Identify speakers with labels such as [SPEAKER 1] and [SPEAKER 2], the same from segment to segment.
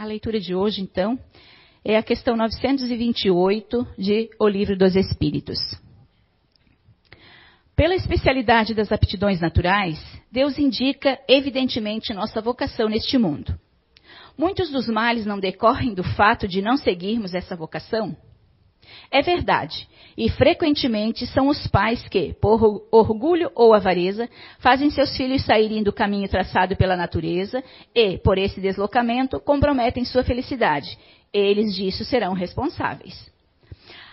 [SPEAKER 1] A leitura de hoje, então, é a questão 928 de O Livro dos Espíritos. Pela especialidade das aptidões naturais, Deus indica evidentemente nossa vocação neste mundo. Muitos dos males não decorrem do fato de não seguirmos essa vocação? É verdade, e frequentemente são os pais que, por orgulho ou avareza, fazem seus filhos saírem do caminho traçado pela natureza e, por esse deslocamento, comprometem sua felicidade. Eles disso serão responsáveis.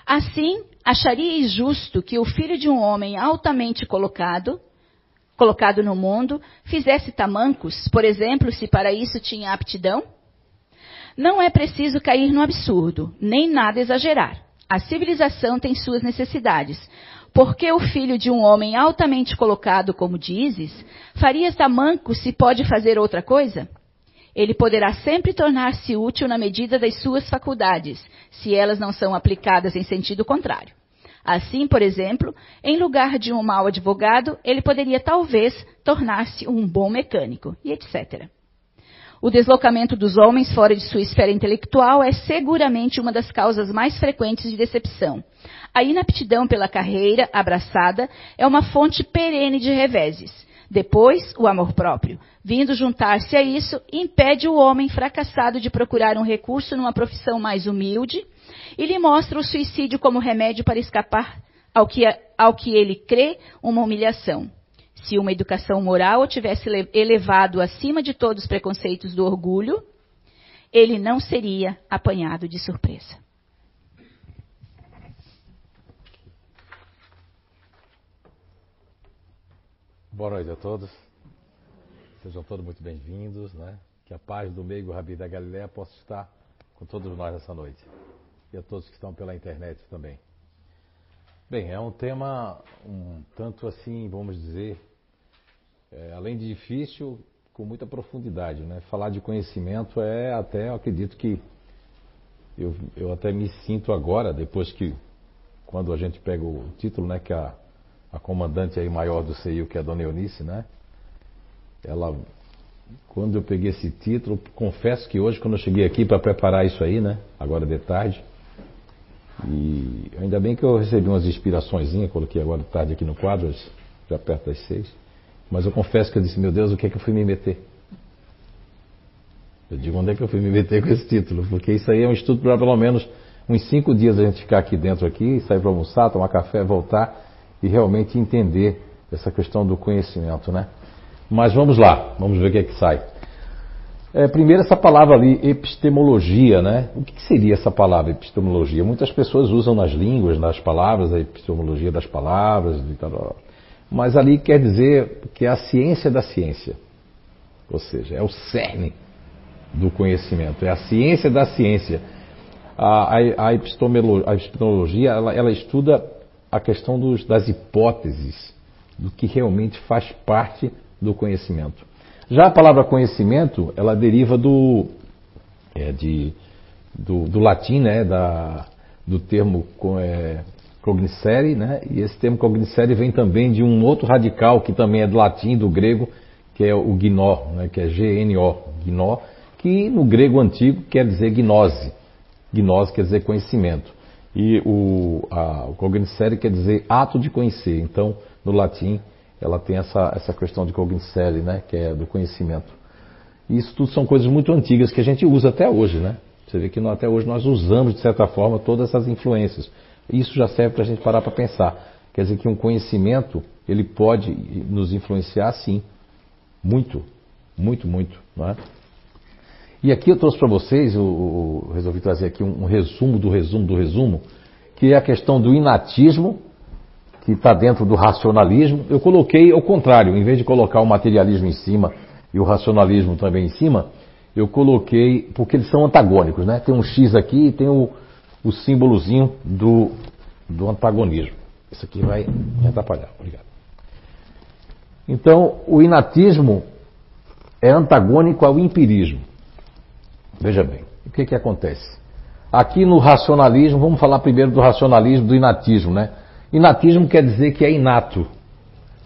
[SPEAKER 1] Assim, acharíeis justo que o filho de um homem altamente colocado, colocado no mundo, fizesse tamancos, por exemplo, se para isso tinha aptidão? Não é preciso cair no absurdo, nem nada exagerar. A civilização tem suas necessidades. Porque o filho de um homem altamente colocado, como dizes, faria tamanco se pode fazer outra coisa? Ele poderá sempre tornar-se útil na medida das suas faculdades, se elas não são aplicadas em sentido contrário. Assim, por exemplo, em lugar de um mau advogado, ele poderia talvez tornar-se um bom mecânico, e etc. O deslocamento dos homens fora de sua esfera intelectual é seguramente uma das causas mais frequentes de decepção. A inaptidão pela carreira abraçada é uma fonte perene de reveses. Depois, o amor próprio, vindo juntar-se a isso, impede o homem fracassado de procurar um recurso numa profissão mais humilde e lhe mostra o suicídio como remédio para escapar ao que, ao que ele crê uma humilhação. Se uma educação moral o tivesse elevado acima de todos os preconceitos do orgulho, ele não seria apanhado de surpresa.
[SPEAKER 2] Boa noite a todos. Sejam todos muito bem-vindos, né? Que a paz do meio Rabi da Galileia possa estar com todos nós nessa noite. E a todos que estão pela internet também. Bem, é um tema um tanto assim, vamos dizer, é, além de difícil, com muita profundidade. Né? Falar de conhecimento é até, eu acredito que eu, eu até me sinto agora, depois que, quando a gente pega o título, né, que a, a comandante aí maior do CIU, que é a Dona Eunice, né? Ela, quando eu peguei esse título, confesso que hoje, quando eu cheguei aqui para preparar isso aí, né, agora de tarde, e ainda bem que eu recebi umas inspirações, coloquei agora de tarde aqui no quadro, já perto das seis. Mas eu confesso que eu disse, meu Deus, o que é que eu fui me meter? Eu digo, onde é que eu fui me meter com esse título? Porque isso aí é um estudo para pelo menos uns cinco dias a gente ficar aqui dentro aqui, sair para almoçar, tomar café, voltar e realmente entender essa questão do conhecimento, né? Mas vamos lá, vamos ver o que é que sai. É, primeiro essa palavra ali, epistemologia, né? O que seria essa palavra epistemologia? Muitas pessoas usam nas línguas, nas palavras, a epistemologia das palavras e tal. Mas ali quer dizer que é a ciência da ciência. Ou seja, é o cerne do conhecimento, é a ciência da ciência. A, a, a epistemologia, ela, ela, estuda a questão dos, das hipóteses, do que realmente faz parte do conhecimento. Já a palavra conhecimento, ela deriva do, é, de, do, do latim, né, da, do termo é, cognoscere, né? E esse termo cognoscere vem também de um outro radical que também é do latim, do grego, que é o gnó, né? que é G-N-O, gnó, que no grego antigo quer dizer gnose. Gnose quer dizer conhecimento. E o, a, o cognoscere quer dizer ato de conhecer. Então, no latim, ela tem essa, essa questão de cognoscere, né? que é do conhecimento. E isso tudo são coisas muito antigas que a gente usa até hoje, né? Você vê que até hoje nós usamos, de certa forma, todas essas influências. Isso já serve para a gente parar para pensar. Quer dizer que um conhecimento, ele pode nos influenciar sim. Muito, muito, muito. Não é? E aqui eu trouxe para vocês, resolvi trazer aqui um, um resumo do resumo do resumo, que é a questão do inatismo, que está dentro do racionalismo. Eu coloquei ao contrário, em vez de colocar o materialismo em cima e o racionalismo também em cima, eu coloquei, porque eles são antagônicos, né? Tem um X aqui e tem o, o símbolozinho do, do antagonismo. Isso aqui vai me atrapalhar. Obrigado. Então, o inatismo é antagônico ao empirismo. Veja bem, o que, que acontece? Aqui no racionalismo, vamos falar primeiro do racionalismo, do inatismo, né? Inatismo quer dizer que é inato.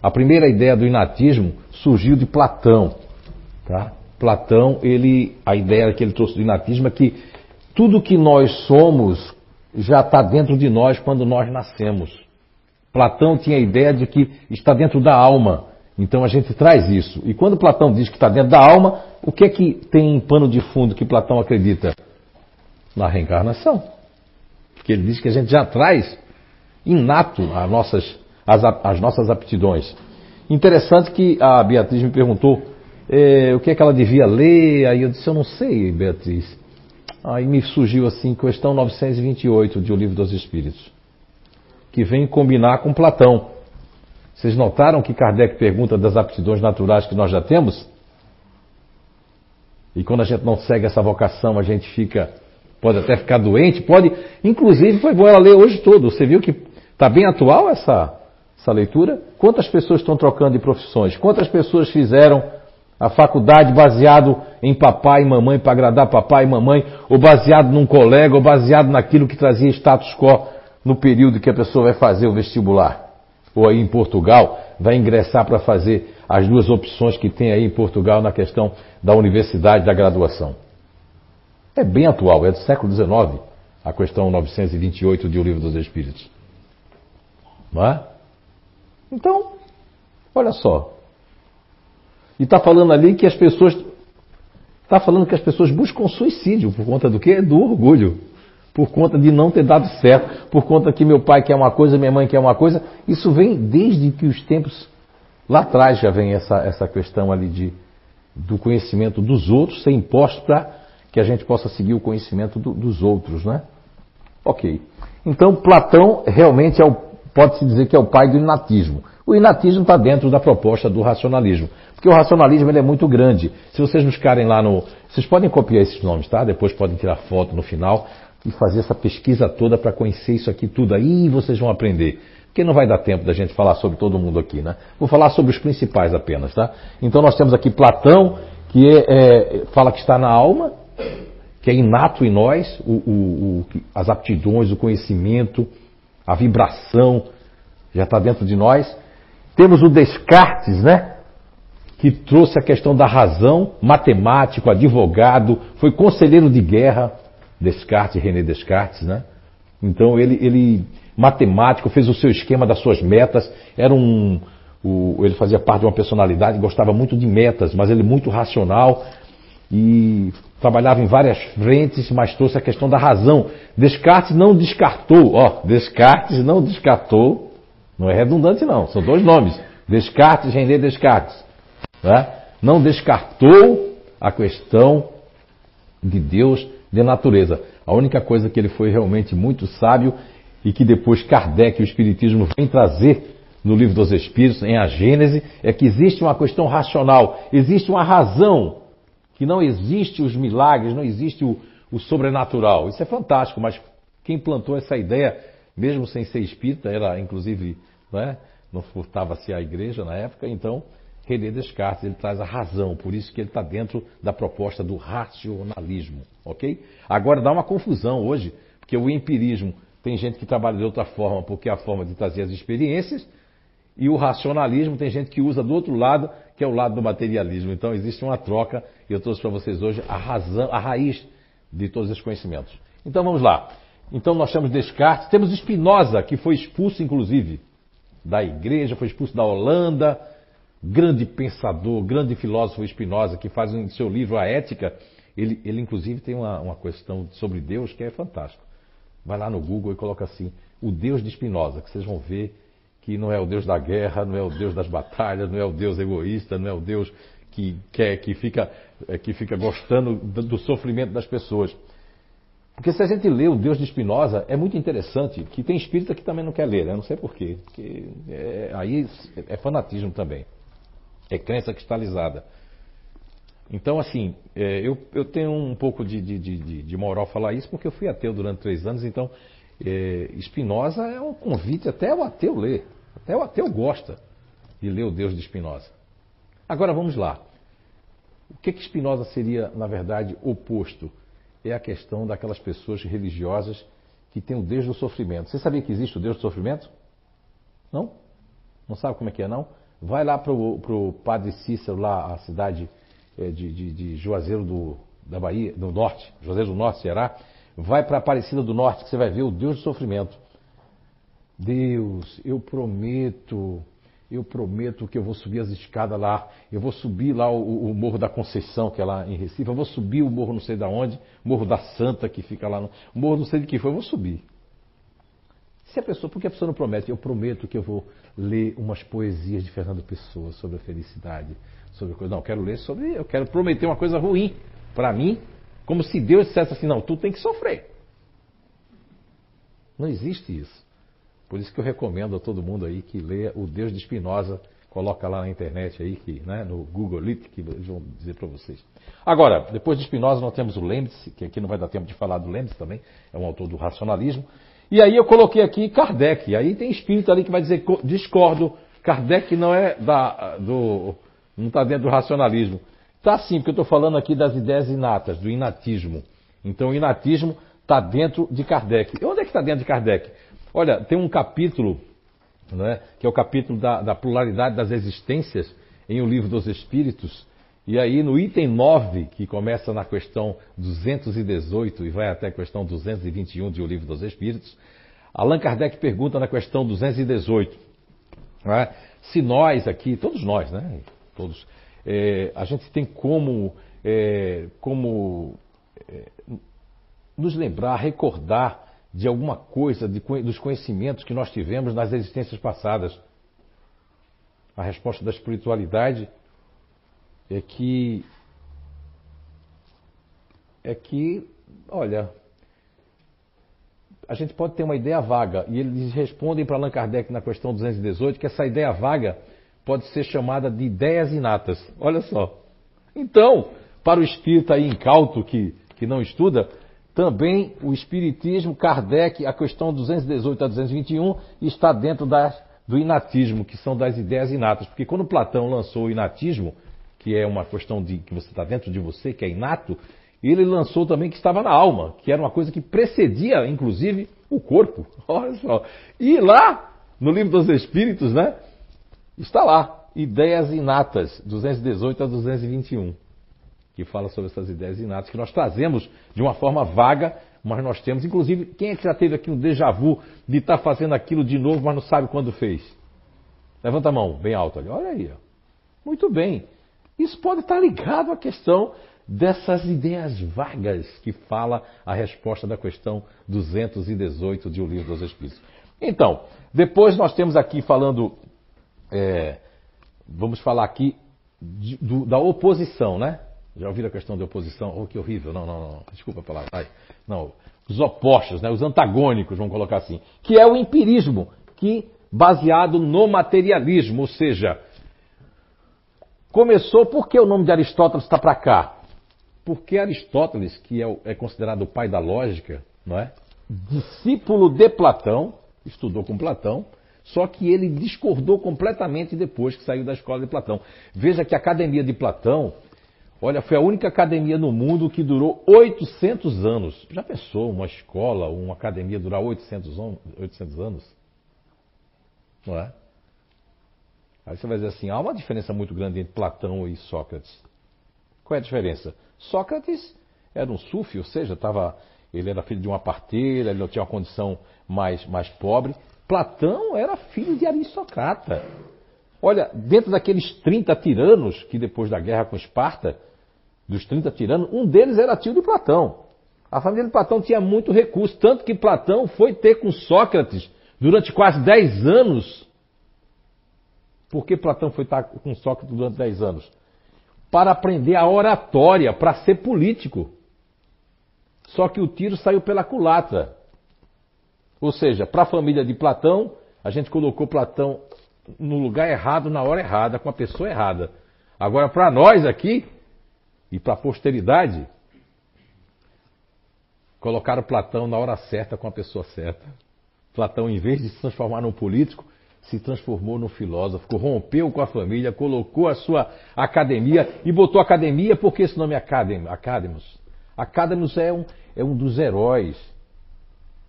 [SPEAKER 2] A primeira ideia do inatismo surgiu de Platão, tá? Platão, ele, a ideia que ele trouxe do inatismo é que tudo que nós somos já está dentro de nós quando nós nascemos. Platão tinha a ideia de que está dentro da alma. Então a gente traz isso. E quando Platão diz que está dentro da alma, o que é que tem em pano de fundo que Platão acredita? Na reencarnação. Porque ele diz que a gente já traz inato as nossas, as, as nossas aptidões. Interessante que a Beatriz me perguntou é, o que é que ela devia ler, aí eu disse, eu não sei, Beatriz. Aí me surgiu assim, questão 928 de O Livro dos Espíritos, que vem combinar com Platão. Vocês notaram que Kardec pergunta das aptidões naturais que nós já temos? E quando a gente não segue essa vocação, a gente fica, pode até ficar doente, pode, inclusive foi bom ela ler hoje todo. Você viu que está bem atual essa, essa leitura? Quantas pessoas estão trocando de profissões? Quantas pessoas fizeram a faculdade baseado em papai e mamãe para agradar papai e mamãe, ou baseado num colega, ou baseado naquilo que trazia status quo no período que a pessoa vai fazer o vestibular. Ou aí em Portugal, vai ingressar para fazer as duas opções que tem aí em Portugal na questão da universidade da graduação. É bem atual, é do século XIX, a questão 928 de O Livro dos Espíritos. Não é? Então, olha só, e está falando ali que as pessoas. Está falando que as pessoas buscam suicídio por conta do quê? Do orgulho. Por conta de não ter dado certo, por conta que meu pai quer uma coisa, minha mãe quer uma coisa. Isso vem desde que os tempos. Lá atrás já vem essa, essa questão ali de, do conhecimento dos outros ser imposto para que a gente possa seguir o conhecimento do, dos outros, né? Ok. Então Platão realmente é pode-se dizer que é o pai do inatismo. O inatismo está dentro da proposta do racionalismo. Porque o racionalismo ele é muito grande. Se vocês buscarem lá no. Vocês podem copiar esses nomes, tá? Depois podem tirar foto no final e fazer essa pesquisa toda para conhecer isso aqui tudo. Aí vocês vão aprender. Porque não vai dar tempo da gente falar sobre todo mundo aqui, né? Vou falar sobre os principais apenas, tá? Então nós temos aqui Platão, que é, é, fala que está na alma, que é inato em nós, o, o, o, as aptidões, o conhecimento, a vibração, já está dentro de nós. Temos o Descartes, né? Que trouxe a questão da razão, matemático, advogado, foi conselheiro de guerra, Descartes, René Descartes, né? Então ele, ele matemático, fez o seu esquema das suas metas, era um, o, ele fazia parte de uma personalidade, gostava muito de metas, mas ele muito racional e trabalhava em várias frentes, mas trouxe a questão da razão. Descartes não descartou, ó, Descartes não descartou, não é redundante não, são dois nomes, Descartes, René Descartes né? não descartou a questão de Deus, de natureza. A única coisa que ele foi realmente muito sábio e que depois Kardec e o Espiritismo vem trazer no livro dos Espíritos, em A Gênese, é que existe uma questão racional, existe uma razão, que não existe os milagres, não existe o, o sobrenatural. Isso é fantástico, mas quem plantou essa ideia, mesmo sem ser espírita, era inclusive, não, é? não furtava-se a igreja na época, então René Descartes ele traz a razão, por isso que ele está dentro da proposta do racionalismo, ok? Agora dá uma confusão hoje, porque o empirismo tem gente que trabalha de outra forma, porque é a forma de trazer as experiências, e o racionalismo tem gente que usa do outro lado, que é o lado do materialismo. Então existe uma troca, e eu trouxe para vocês hoje a razão, a raiz de todos esses conhecimentos. Então vamos lá. Então nós temos Descartes, temos Spinoza, que foi expulso inclusive da igreja, foi expulso da Holanda, grande pensador, grande filósofo Spinoza, que faz em seu livro A Ética, ele, ele inclusive tem uma, uma questão sobre Deus que é fantástico. Vai lá no Google e coloca assim, o Deus de Spinoza, que vocês vão ver que não é o Deus da guerra, não é o Deus das batalhas, não é o Deus egoísta, não é o Deus que, que, fica, é, que fica gostando do, do sofrimento das pessoas. Porque se a gente lê o Deus de Spinoza, é muito interessante, que tem espírita que também não quer ler, né? não sei porquê. É, aí é fanatismo também. É crença cristalizada. Então, assim, é, eu, eu tenho um pouco de, de, de, de, moral falar isso, porque eu fui ateu durante três anos, então é, Spinoza é um convite até o ateu ler. Até o ateu gosta de ler o Deus de Spinoza. Agora vamos lá. O que que Spinoza seria, na verdade, oposto? É a questão daquelas pessoas religiosas que têm o Deus do sofrimento. Você sabia que existe o Deus do sofrimento? Não? Não sabe como é que é, não? Vai lá para o padre Cícero, lá, a cidade é, de, de, de, Juazeiro do, da Bahia, do Norte, Juazeiro do Norte, Ceará, vai para Aparecida do Norte, que você vai ver o Deus do sofrimento. Deus, eu prometo, eu prometo que eu vou subir as escadas lá, eu vou subir lá o, o, Morro da Conceição, que é lá em Recife, eu vou subir o morro não sei de onde, Morro da Santa, que fica lá no. Morro não sei de que foi, eu vou subir. Se a pessoa, porque a pessoa não promete, eu prometo que eu vou ler umas poesias de Fernando Pessoa sobre a felicidade, sobre coisa. Não, eu quero ler sobre, eu quero prometer uma coisa ruim para mim, como se Deus dissesse assim, não, tu tem que sofrer. Não existe isso. Por isso que eu recomendo a todo mundo aí que leia o Deus de Spinoza, coloca lá na internet aí, que, né, no Google Lit, que eles vão dizer para vocês. Agora, depois de Spinoza nós temos o Leibniz, que aqui não vai dar tempo de falar do Leibniz também, é um autor do racionalismo. E aí eu coloquei aqui Kardec. Aí tem espírito ali que vai dizer discordo. Kardec não é da, do, não está dentro do racionalismo. Está sim, porque eu estou falando aqui das ideias inatas, do inatismo. Então o inatismo está dentro de Kardec. E onde é que está dentro de Kardec? Olha, tem um capítulo, é, que é o capítulo da, da pluralidade das existências em O Livro dos Espíritos, e aí no item 9, que começa na questão 218 e vai até a questão 221 de O Livro dos Espíritos, Allan Kardec pergunta na questão 218, é? se nós aqui, todos nós, né? Todos, é, a gente tem como, é, como é, nos lembrar, recordar de alguma coisa, de, dos conhecimentos que nós tivemos nas existências passadas. A resposta da espiritualidade é que é que, olha, a gente pode ter uma ideia vaga, e eles respondem para Allan Kardec na questão 218 que essa ideia vaga pode ser chamada de ideias inatas. Olha só. Então, para o espírita aí incauto que, que não estuda, também o Espiritismo, Kardec, a questão 218 a 221 está dentro das, do inatismo, que são das ideias inatas. Porque quando Platão lançou o inatismo, que é uma questão de que você está dentro de você, que é inato, ele lançou também que estava na alma, que era uma coisa que precedia, inclusive, o corpo. Olha só. E lá, no livro dos Espíritos, né? Está lá, ideias inatas, 218 a 221, que fala sobre essas ideias inatas que nós trazemos de uma forma vaga, mas nós temos, inclusive, quem é que já teve aqui um déjà vu de estar tá fazendo aquilo de novo, mas não sabe quando fez? Levanta a mão, bem alto ali. Olha aí. Ó. Muito bem. Isso pode estar ligado à questão dessas ideias vagas que fala a resposta da questão 218 de O Livro dos Espíritos. Então, depois nós temos aqui falando, é, vamos falar aqui de, do, da oposição, né? Já ouviram a questão de oposição? Oh, que horrível. Não, não, não. Desculpa a palavra. Ai, não. Os opostos, né? os antagônicos, vamos colocar assim. Que é o empirismo, que baseado no materialismo, ou seja, Começou porque o nome de Aristóteles está para cá? Porque Aristóteles, que é, é, considerado o pai da lógica, não é? discípulo de Platão, estudou com Platão, só que ele discordou completamente depois que saiu da escola de Platão. Veja que a academia de Platão, olha, foi a única academia no mundo que durou 800 anos. Já pensou uma escola, uma academia durar 800, 800 anos? Não é? Aí você vai dizer assim: há uma diferença muito grande entre Platão e Sócrates. Qual é a diferença? Sócrates era um sufi, ou seja, tava, ele era filho de uma parteira, ele não tinha uma condição mais, mais pobre. Platão era filho de aristocrata. Olha, dentro daqueles 30 tiranos que depois da guerra com Esparta, dos 30 tiranos, um deles era tio de Platão. A família de Platão tinha muito recurso, tanto que Platão foi ter com Sócrates durante quase 10 anos por que Platão foi estar com Sócrates durante 10 anos? Para aprender a oratória, para ser político. Só que o tiro saiu pela culatra. Ou seja, para a família de Platão, a gente colocou Platão no lugar errado, na hora errada, com a pessoa errada. Agora, para nós aqui, e para a posteridade, colocaram Platão na hora certa, com a pessoa certa. Platão, em vez de se transformar num político, se transformou num filósofo, rompeu com a família, colocou a sua academia e botou academia, porque esse nome é Academ, Academos? Academos é um, é um dos heróis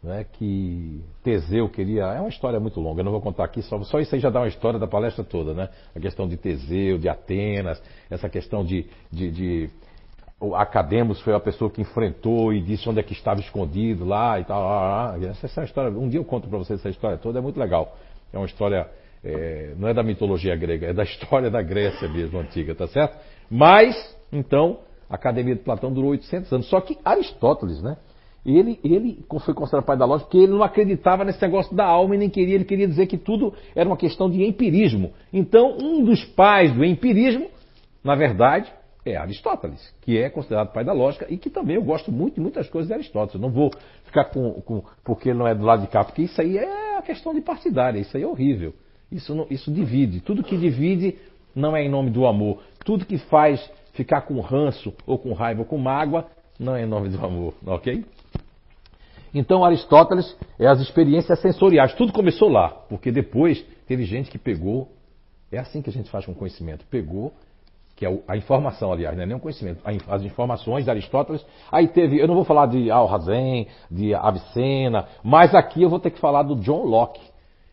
[SPEAKER 2] né, que Teseu queria. É uma história muito longa, eu não vou contar aqui, só, só isso aí já dá uma história da palestra toda, né? A questão de Teseu, de Atenas, essa questão de. de, de o Academos foi a pessoa que enfrentou e disse onde é que estava escondido lá e tal. Essa, essa é história, um dia eu conto para vocês essa história toda, é muito legal. É uma história, é, não é da mitologia grega, é da história da Grécia mesmo, antiga, tá certo? Mas, então, a Academia de Platão durou 800 anos. Só que Aristóteles, né? Ele, ele foi considerado pai da lógica porque ele não acreditava nesse negócio da alma e nem queria, ele queria dizer que tudo era uma questão de empirismo. Então, um dos pais do empirismo, na verdade, é Aristóteles, que é considerado pai da lógica e que também eu gosto muito de muitas coisas de Aristóteles. Eu não vou ficar com, com porque ele não é do lado de cá, porque isso aí é a questão de partidária, isso aí é horrível. Isso, não, isso divide. Tudo que divide não é em nome do amor. Tudo que faz ficar com ranço, ou com raiva, ou com mágoa, não é em nome do amor, ok? Então Aristóteles é as experiências sensoriais. Tudo começou lá, porque depois teve gente que pegou. É assim que a gente faz com conhecimento. Pegou, que é a informação, aliás, não é nem conhecimento, as informações de Aristóteles. Aí teve, eu não vou falar de Alhazen, de Avicena, mas aqui eu vou ter que falar do John Locke,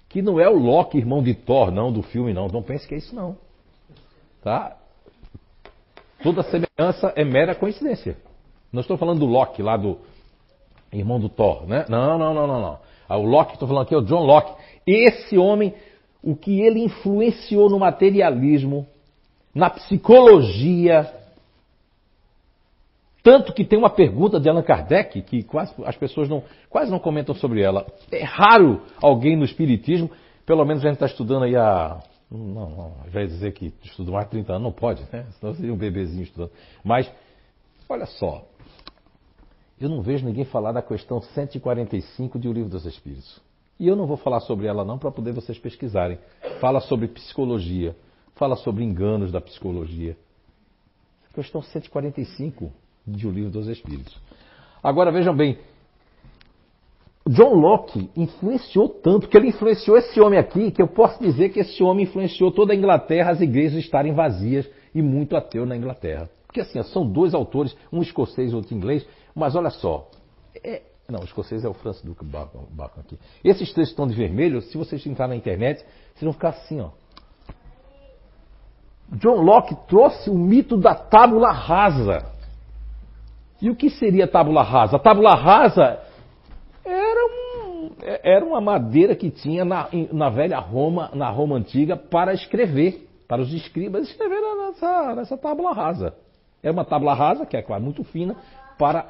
[SPEAKER 2] que não é o Locke, irmão de Thor, não, do filme, não. Não pense que é isso, não. Tá? Toda semelhança é mera coincidência. Não estou falando do Locke, lá do, irmão do Thor, né? Não, não, não, não, não. Ah, o Locke, estou falando aqui, é o John Locke. Esse homem, o que ele influenciou no materialismo, na psicologia, tanto que tem uma pergunta de Allan Kardec, que quase, as pessoas não, quase não comentam sobre ela. É raro alguém no Espiritismo, pelo menos a gente está estudando aí há. Não, não, dizer que estudou mais de 30 anos, não pode, né? Senão seria um bebezinho estudando. Mas, olha só, eu não vejo ninguém falar da questão 145 de O Livro dos Espíritos. E eu não vou falar sobre ela não para poder vocês pesquisarem. Fala sobre psicologia, fala sobre enganos da psicologia. Questão 145 de O Livro dos Espíritos. Agora vejam bem, John Locke influenciou tanto que ele influenciou esse homem aqui, que eu posso dizer que esse homem influenciou toda a Inglaterra, as igrejas estarem vazias e muito ateu na Inglaterra. Porque assim, são dois autores, um escocês e outro inglês, mas olha só. É, não, o escocês é o Francis Duke Bacon, aqui. Esses três estão de vermelho, se vocês entrarem na internet, vocês vão ficar assim, ó. John Locke trouxe o mito da tábula rasa. E o que seria a tábula rasa? A tábula rasa era, um, era uma madeira que tinha na, na velha Roma, na Roma antiga, para escrever, para os escribas escreverem nessa, nessa tábula rasa. É uma tábua rasa, que é claro, muito fina, para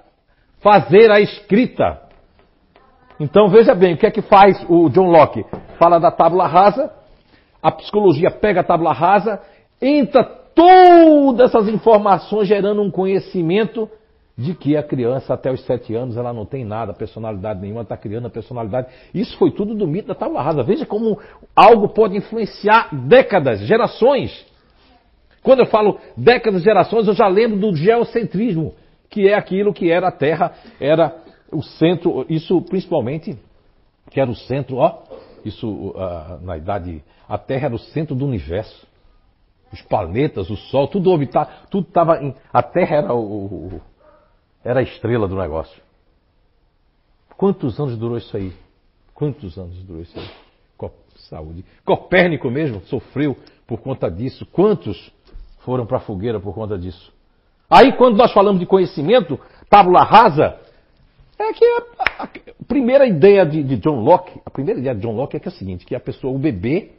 [SPEAKER 2] fazer a escrita. Então veja bem, o que é que faz o John Locke? Fala da tábua rasa, a psicologia pega a tábua rasa, entra todas essas informações gerando um conhecimento de que a criança até os sete anos ela não tem nada, personalidade nenhuma, está criando a personalidade. Isso foi tudo do mito da tábua rasa. Veja como algo pode influenciar décadas, gerações. Quando eu falo décadas, gerações, eu já lembro do geocentrismo, que é aquilo que era a Terra, era o centro, isso principalmente, que era o centro, ó, isso uh, na idade, a Terra era o centro do universo. Os planetas, o Sol, tudo orbitar, tudo estava em. A Terra era, o, era a estrela do negócio. Quantos anos durou isso aí? Quantos anos durou isso aí? Saúde. Copérnico mesmo sofreu por conta disso. Quantos foram para a fogueira por conta disso. Aí, quando nós falamos de conhecimento, tábula rasa, é que a, a, a primeira ideia de, de, John Locke, a primeira ideia de John Locke é que é a seguinte, que a pessoa, o bebê,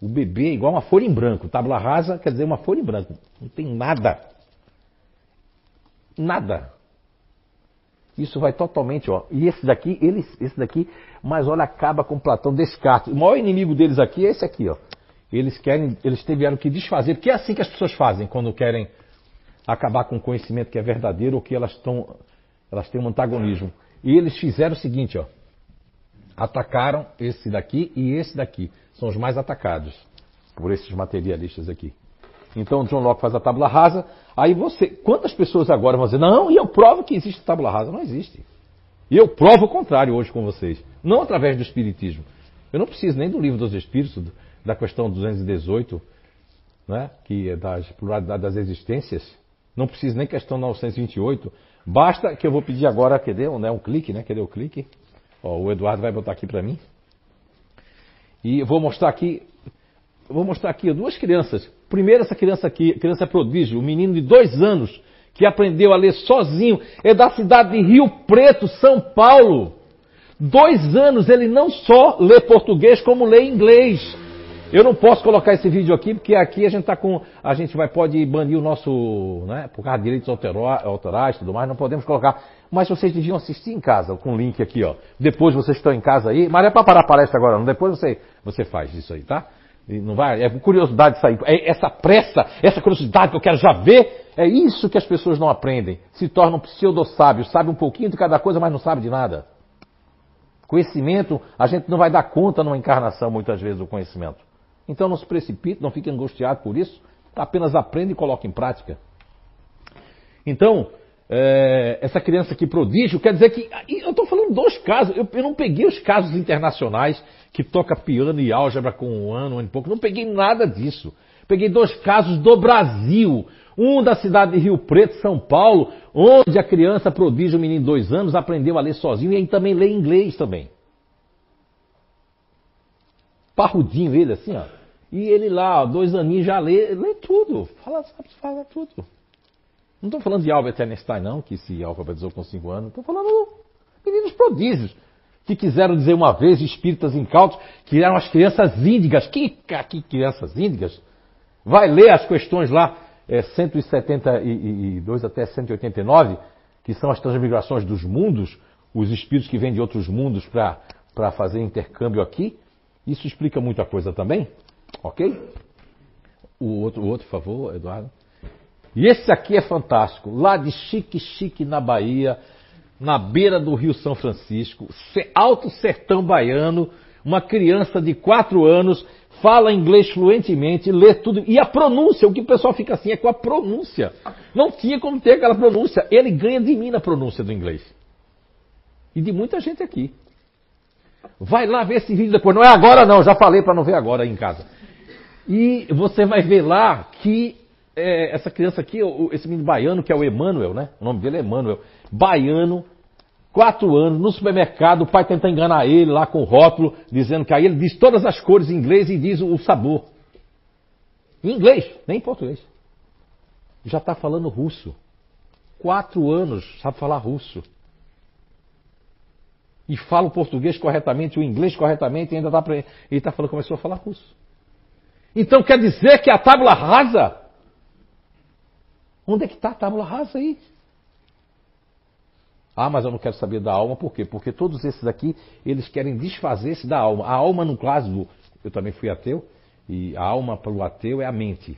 [SPEAKER 2] o bebê é igual uma folha em branco. Tábula rasa quer dizer uma folha em branco. Não tem nada. Nada. Isso vai totalmente, ó. E esse daqui, eles, esse daqui, mas olha, acaba com Platão Descartes. O maior inimigo deles aqui é esse aqui, ó. Eles querem, eles tiveram que desfazer, porque é assim que as pessoas fazem quando querem acabar com o conhecimento que é verdadeiro ou que elas estão, elas têm um antagonismo. E eles fizeram o seguinte, ó. Atacaram esse daqui e esse daqui. São os mais atacados por esses materialistas aqui. Então John Locke faz a tábula rasa. Aí você, quantas pessoas agora vão dizer, não, e eu provo que existe tábula rasa? Não existe. E eu provo o contrário hoje com vocês. Não através do Espiritismo. Eu não preciso nem do livro dos Espíritos, da questão 218, né, que é da pluralidade das existências, não precisa nem questão 928, basta que eu vou pedir agora, cadê né, um clique, né? Cadê o clique? O Eduardo vai botar aqui para mim. E vou mostrar aqui, vou mostrar aqui duas crianças. Primeiro essa criança aqui, criança prodígio, um menino de dois anos que aprendeu a ler sozinho, é da cidade de Rio Preto, São Paulo. Dois anos ele não só lê português como lê inglês. Eu não posso colocar esse vídeo aqui porque aqui a gente tá com, a gente vai pode banir o nosso, né, por causa de direitos autorais, e tudo mais, não podemos colocar. Mas vocês deviam assistir em casa com o link aqui, ó. Depois vocês estão em casa aí, mas é para parar a palestra agora, não. Depois você você faz isso aí, tá? E não vai, é curiosidade sair, é essa pressa, essa curiosidade que eu quero já ver, é isso que as pessoas não aprendem. Se tornam pseudo-sábios, sabe um pouquinho de cada coisa, mas não sabe de nada. Conhecimento, a gente não vai dar conta numa encarnação muitas vezes do conhecimento. Então não se precipite, não fique angustiado por isso, apenas aprenda e coloque em prática. Então, é, essa criança aqui prodígio, quer dizer que. Eu estou falando dos casos, eu, eu, não peguei os casos internacionais que toca piano e álgebra com um ano, um ano e pouco, não peguei nada disso. Peguei dois casos do Brasil. Um da cidade de Rio Preto, São Paulo, onde a criança prodígio, um menino de dois anos, aprendeu a ler sozinho e aí também lê inglês também. Parrudinho ele, assim, ó. E ele lá, ó, dois aninhos, já lê, lê tudo. Fala, fala tudo. Não estou falando de Albert Einstein, não, que se alfabetizou com cinco anos. Estou falando meninos prodígios, que quiseram dizer uma vez, espíritas incautos, que eram as crianças índigas. Que, que crianças índigas? Vai ler as questões lá, é, 172 até 189, que são as transmigrações dos mundos, os espíritos que vêm de outros mundos para fazer intercâmbio aqui. Isso explica muita coisa também, ok? O outro, o outro, favor, Eduardo. E esse aqui é fantástico, lá de Chique Chique, na Bahia, na beira do Rio São Francisco, alto sertão baiano, uma criança de 4 anos fala inglês fluentemente, lê tudo. E a pronúncia, o que o pessoal fica assim é com a pronúncia. Não tinha como ter aquela pronúncia. Ele ganha de mim na pronúncia do inglês. E de muita gente aqui. Vai lá ver esse vídeo depois. Não é agora não, já falei para não ver agora em casa. E você vai ver lá que é, essa criança aqui, esse menino baiano, que é o Emanuel, né? O nome dele é Emanuel. Baiano, quatro anos, no supermercado, o pai tenta enganar ele lá com o rótulo, dizendo que aí ele diz todas as cores em inglês e diz o sabor. Em inglês, nem em português. Já está falando russo. Quatro anos, sabe falar russo. E fala o português corretamente, o inglês corretamente, e ainda está ele está falando, começou a falar russo. Então quer dizer que a tábula rasa Onde é que está a tábula rasa aí? Ah, mas eu não quero saber da alma, por quê? Porque todos esses aqui, eles querem desfazer-se da alma. A alma, no caso, eu também fui ateu, e a alma para o ateu é a mente,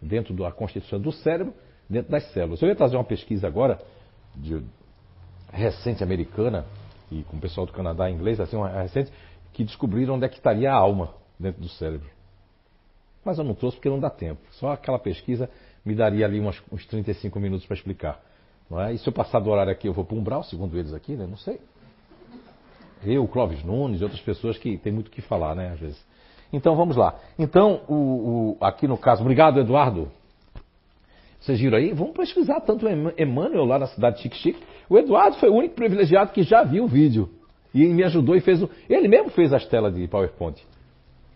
[SPEAKER 2] dentro da constituição do cérebro, dentro das células. Eu ia trazer uma pesquisa agora, de, recente americana, e com o pessoal do Canadá em inglês, assim, uma recente, que descobriram onde é que estaria a alma dentro do cérebro. Mas eu não trouxe porque não dá tempo. Só aquela pesquisa me daria ali umas, uns 35 minutos para explicar. Não é? E se eu passar do horário aqui, eu vou para um Umbral, segundo eles aqui, né? Não sei. Eu, Clóvis Nunes outras pessoas que tem muito o que falar, né, às vezes. Então vamos lá. Então, o, o, aqui no caso, obrigado, Eduardo. Vocês viram aí? Vamos pesquisar tanto o Emmanuel lá na cidade de Chique-Chique. O Eduardo foi o único privilegiado que já viu o vídeo. E me ajudou e fez o. Ele mesmo fez as telas de PowerPoint.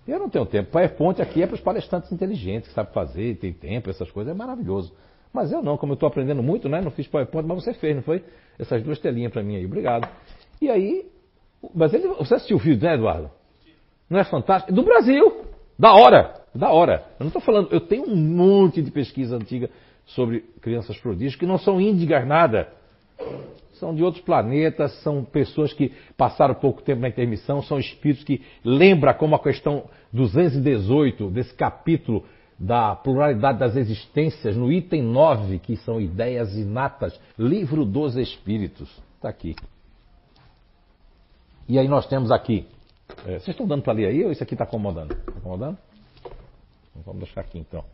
[SPEAKER 2] Eu não tenho tempo. PowerPoint aqui é para os palestrantes inteligentes, que sabem fazer, tem tempo, essas coisas, é maravilhoso. Mas eu não, como eu estou aprendendo muito, né? Não fiz PowerPoint, mas você fez, não foi? Essas duas telinhas para mim aí, obrigado. E aí, mas ele, você assistiu o vídeo, né, Eduardo? Não é fantástico? Do Brasil! Da hora! Da hora! Eu não estou falando, eu tenho um monte de pesquisa antiga sobre crianças prodígios que não são índigas nada são de outros planetas, são pessoas que passaram pouco tempo na intermissão, são espíritos que lembra como a questão 218 desse capítulo da pluralidade das existências, no item 9, que são ideias inatas, livro dos espíritos. Está aqui. E aí nós temos aqui. É, vocês estão dando para ler aí ou isso aqui está acomodando? Está acomodando? Vamos deixar aqui então.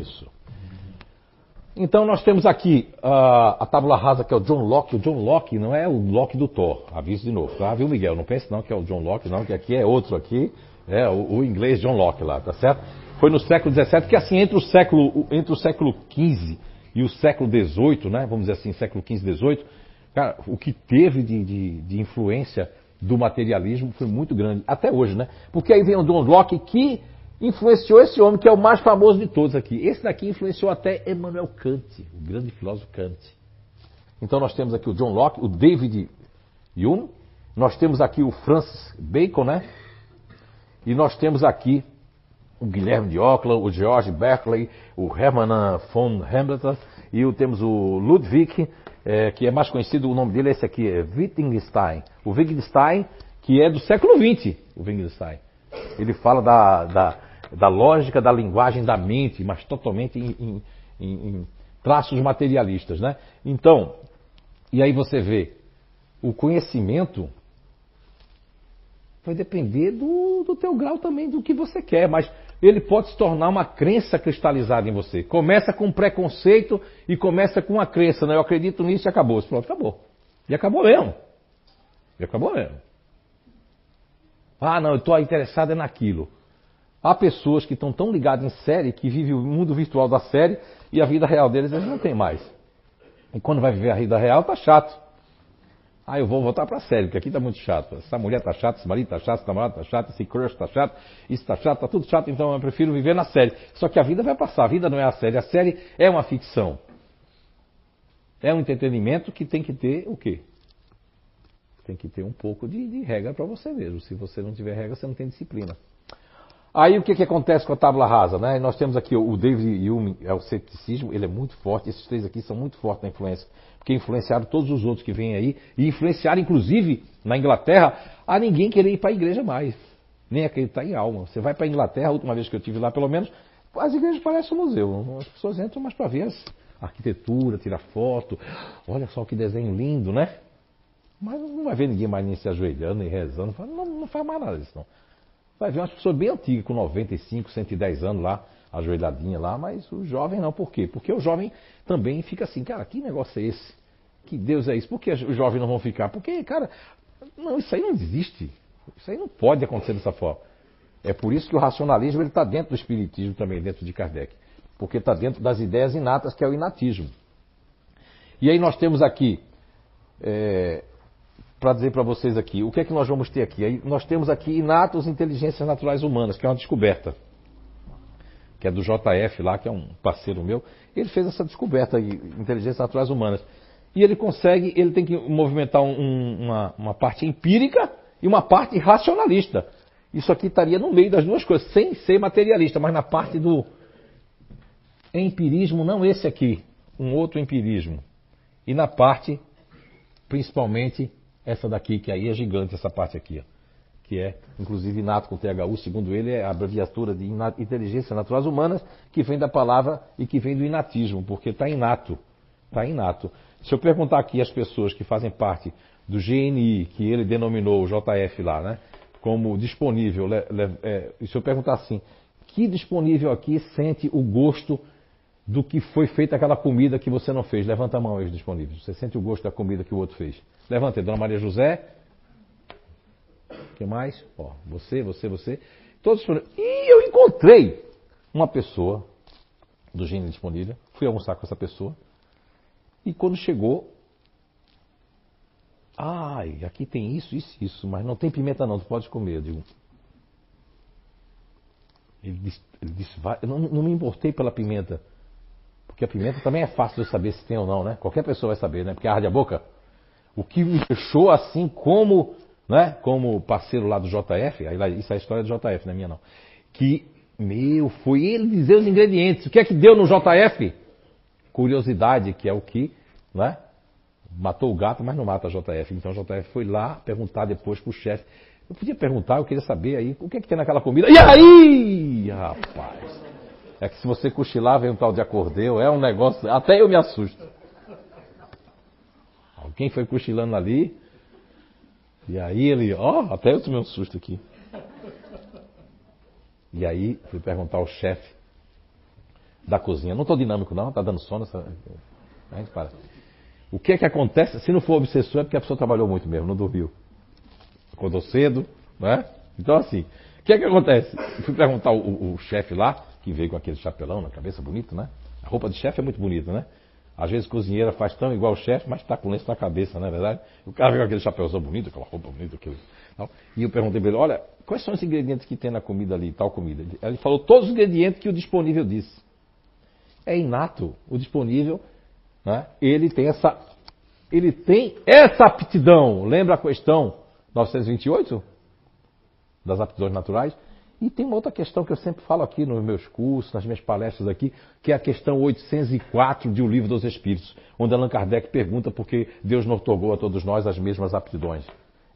[SPEAKER 2] Isso. Então nós temos aqui uh, a tábula rasa que é o John Locke. O John Locke não é o Locke do Thor, aviso de novo, tá? Viu, Miguel? Não pense não que é o John Locke, não, que aqui é outro aqui, é o, o inglês John Locke lá, tá certo? Foi no século XVII, que assim, entre o século, entre o século XV e o século XVIII, né? Vamos dizer assim, século XV XVIII, Cara, o que teve de, de, de influência do materialismo foi muito grande, até hoje, né? Porque aí vem o John Locke que influenciou esse homem, que é o mais famoso de todos aqui. Esse daqui influenciou até Emmanuel Kant, o grande filósofo Kant. Então nós temos aqui o John Locke, o David Hume, nós temos aqui o Francis Bacon, né? E nós temos aqui o Guilherme de Ockham, o George Berkeley, o Hermann von Humboldt e o, temos o Ludwig, é, que é mais conhecido, o nome dele é esse aqui, é Wittgenstein. O Wittgenstein, que é do século XX, o Wittgenstein. Ele fala da, da, da lógica da linguagem da mente, mas totalmente em, em, em traços materialistas, né? Então, e aí você vê, o conhecimento vai depender do, do teu grau também, do que você quer, mas ele pode se tornar uma crença cristalizada em você. Começa com um preconceito e começa com uma crença, né? Eu acredito nisso e acabou. Pronto, acabou. E acabou mesmo. E acabou mesmo. Ah, não, eu estou interessado é naquilo. Há pessoas que estão tão ligadas em série que vivem o mundo virtual da série e a vida real deles eles não tem mais. E quando vai viver a vida real, tá chato. Ah, eu vou voltar para a série, porque aqui está muito chato. Essa mulher está chata, esse marido está chato, esse namorado está chato, esse crush está chato, isso está chato, está tudo chato, então eu prefiro viver na série. Só que a vida vai passar, a vida não é a série, a série é uma ficção. É um entretenimento que tem que ter o quê? Tem que ter um pouco de, de regra para você mesmo. Se você não tiver regra, você não tem disciplina. Aí o que, que acontece com a tábula rasa? Né? Nós temos aqui o David Hume, é o ceticismo, ele é muito forte, esses três aqui são muito fortes na influência que influenciaram todos os outros que vêm aí, e influenciaram inclusive na Inglaterra a ninguém querer ir para a igreja mais, nem acreditar em alma. Você vai para a Inglaterra, a última vez que eu tive lá, pelo menos, as igrejas parecem um museu. As pessoas entram mais para ver a arquitetura, tirar foto. Olha só que desenho lindo, né? Mas não vai ver ninguém mais nem se ajoelhando, nem rezando. Não, não faz mais nada disso, não. Vai ver umas pessoas bem antigas, com 95, 110 anos lá, ajoelhadinha lá, mas o jovem não. Por quê? Porque o jovem também fica assim, cara, que negócio é esse? Que Deus é isso? Por que os jovens não vão ficar? Porque, cara, não, isso aí não existe. Isso aí não pode acontecer dessa forma. É por isso que o racionalismo está dentro do espiritismo também, dentro de Kardec. Porque está dentro das ideias inatas, que é o inatismo. E aí nós temos aqui, é, para dizer para vocês aqui, o que é que nós vamos ter aqui? Nós temos aqui inatos inteligências naturais humanas, que é uma descoberta que é do JF lá, que é um parceiro meu, ele fez essa descoberta de inteligências naturais humanas. E ele consegue, ele tem que movimentar um, uma, uma parte empírica e uma parte racionalista. Isso aqui estaria no meio das duas coisas, sem ser materialista, mas na parte do empirismo, não esse aqui, um outro empirismo. E na parte, principalmente, essa daqui, que aí é gigante, essa parte aqui. Ó que é inclusive inato com THU, segundo ele, é a abreviatura de inteligência naturais humanas, que vem da palavra e que vem do inatismo, porque está inato. Está inato. Se eu perguntar aqui às pessoas que fazem parte do GNI, que ele denominou o JF lá, né, como disponível, é, se eu perguntar assim, que disponível aqui sente o gosto do que foi feita aquela comida que você não fez? Levanta a mão aí, disponíveis. Você sente o gosto da comida que o outro fez? Levanta aí, Dona Maria José, que mais? Ó, você, você, você. Todos foram. E eu encontrei uma pessoa do gênero disponível. Fui almoçar com essa pessoa. E quando chegou. Ai, aqui tem isso, isso, isso, mas não tem pimenta não, tu pode comer. Eu digo. Ele disse, ele disse eu não, não me importei pela pimenta. Porque a pimenta também é fácil de saber se tem ou não, né? Qualquer pessoa vai saber, né? Porque arde a boca. O que me deixou assim como né? como parceiro lá do JF, isso é a história do JF, não é minha não, que, meu, foi ele dizer os ingredientes. O que é que deu no JF? Curiosidade, que é o que, né? Matou o gato, mas não mata a JF. Então o JF foi lá perguntar depois pro chefe. Eu podia perguntar, eu queria saber aí, o que é que tem naquela comida? E aí, rapaz? É que se você cochilar, vem um tal de acordeu, é um negócio, até eu me assusto. Alguém foi cochilando ali, e aí ele, ó, oh, até eu tomei um susto aqui. E aí fui perguntar ao chefe da cozinha. Não estou dinâmico não, está dando sono. Essa... A gente para. O que é que acontece? Se não for obsessor é porque a pessoa trabalhou muito mesmo, não dormiu. Acordou cedo, né? Então assim, o que é que acontece? Fui perguntar o, o, chefe lá, que veio com aquele chapelão na cabeça, bonito, né? A roupa de chefe é muito bonita, né? Às vezes cozinheira faz tão igual o chefe, mas está com lenço na cabeça, não é verdade? O cara vem com aquele chapéuzão bonito, aquela roupa bonita, aquele, tal. e eu perguntei para ele, olha, quais são os ingredientes que tem na comida ali, tal comida? Ele falou todos os ingredientes que o disponível disse. É inato, o disponível, né? ele tem essa ele tem essa aptidão. Lembra a questão 928? Das aptidões naturais? E tem uma outra questão que eu sempre falo aqui nos meus cursos, nas minhas palestras aqui, que é a questão 804 de O Livro dos Espíritos, onde Allan Kardec pergunta por que Deus não otorgou a todos nós as mesmas aptidões.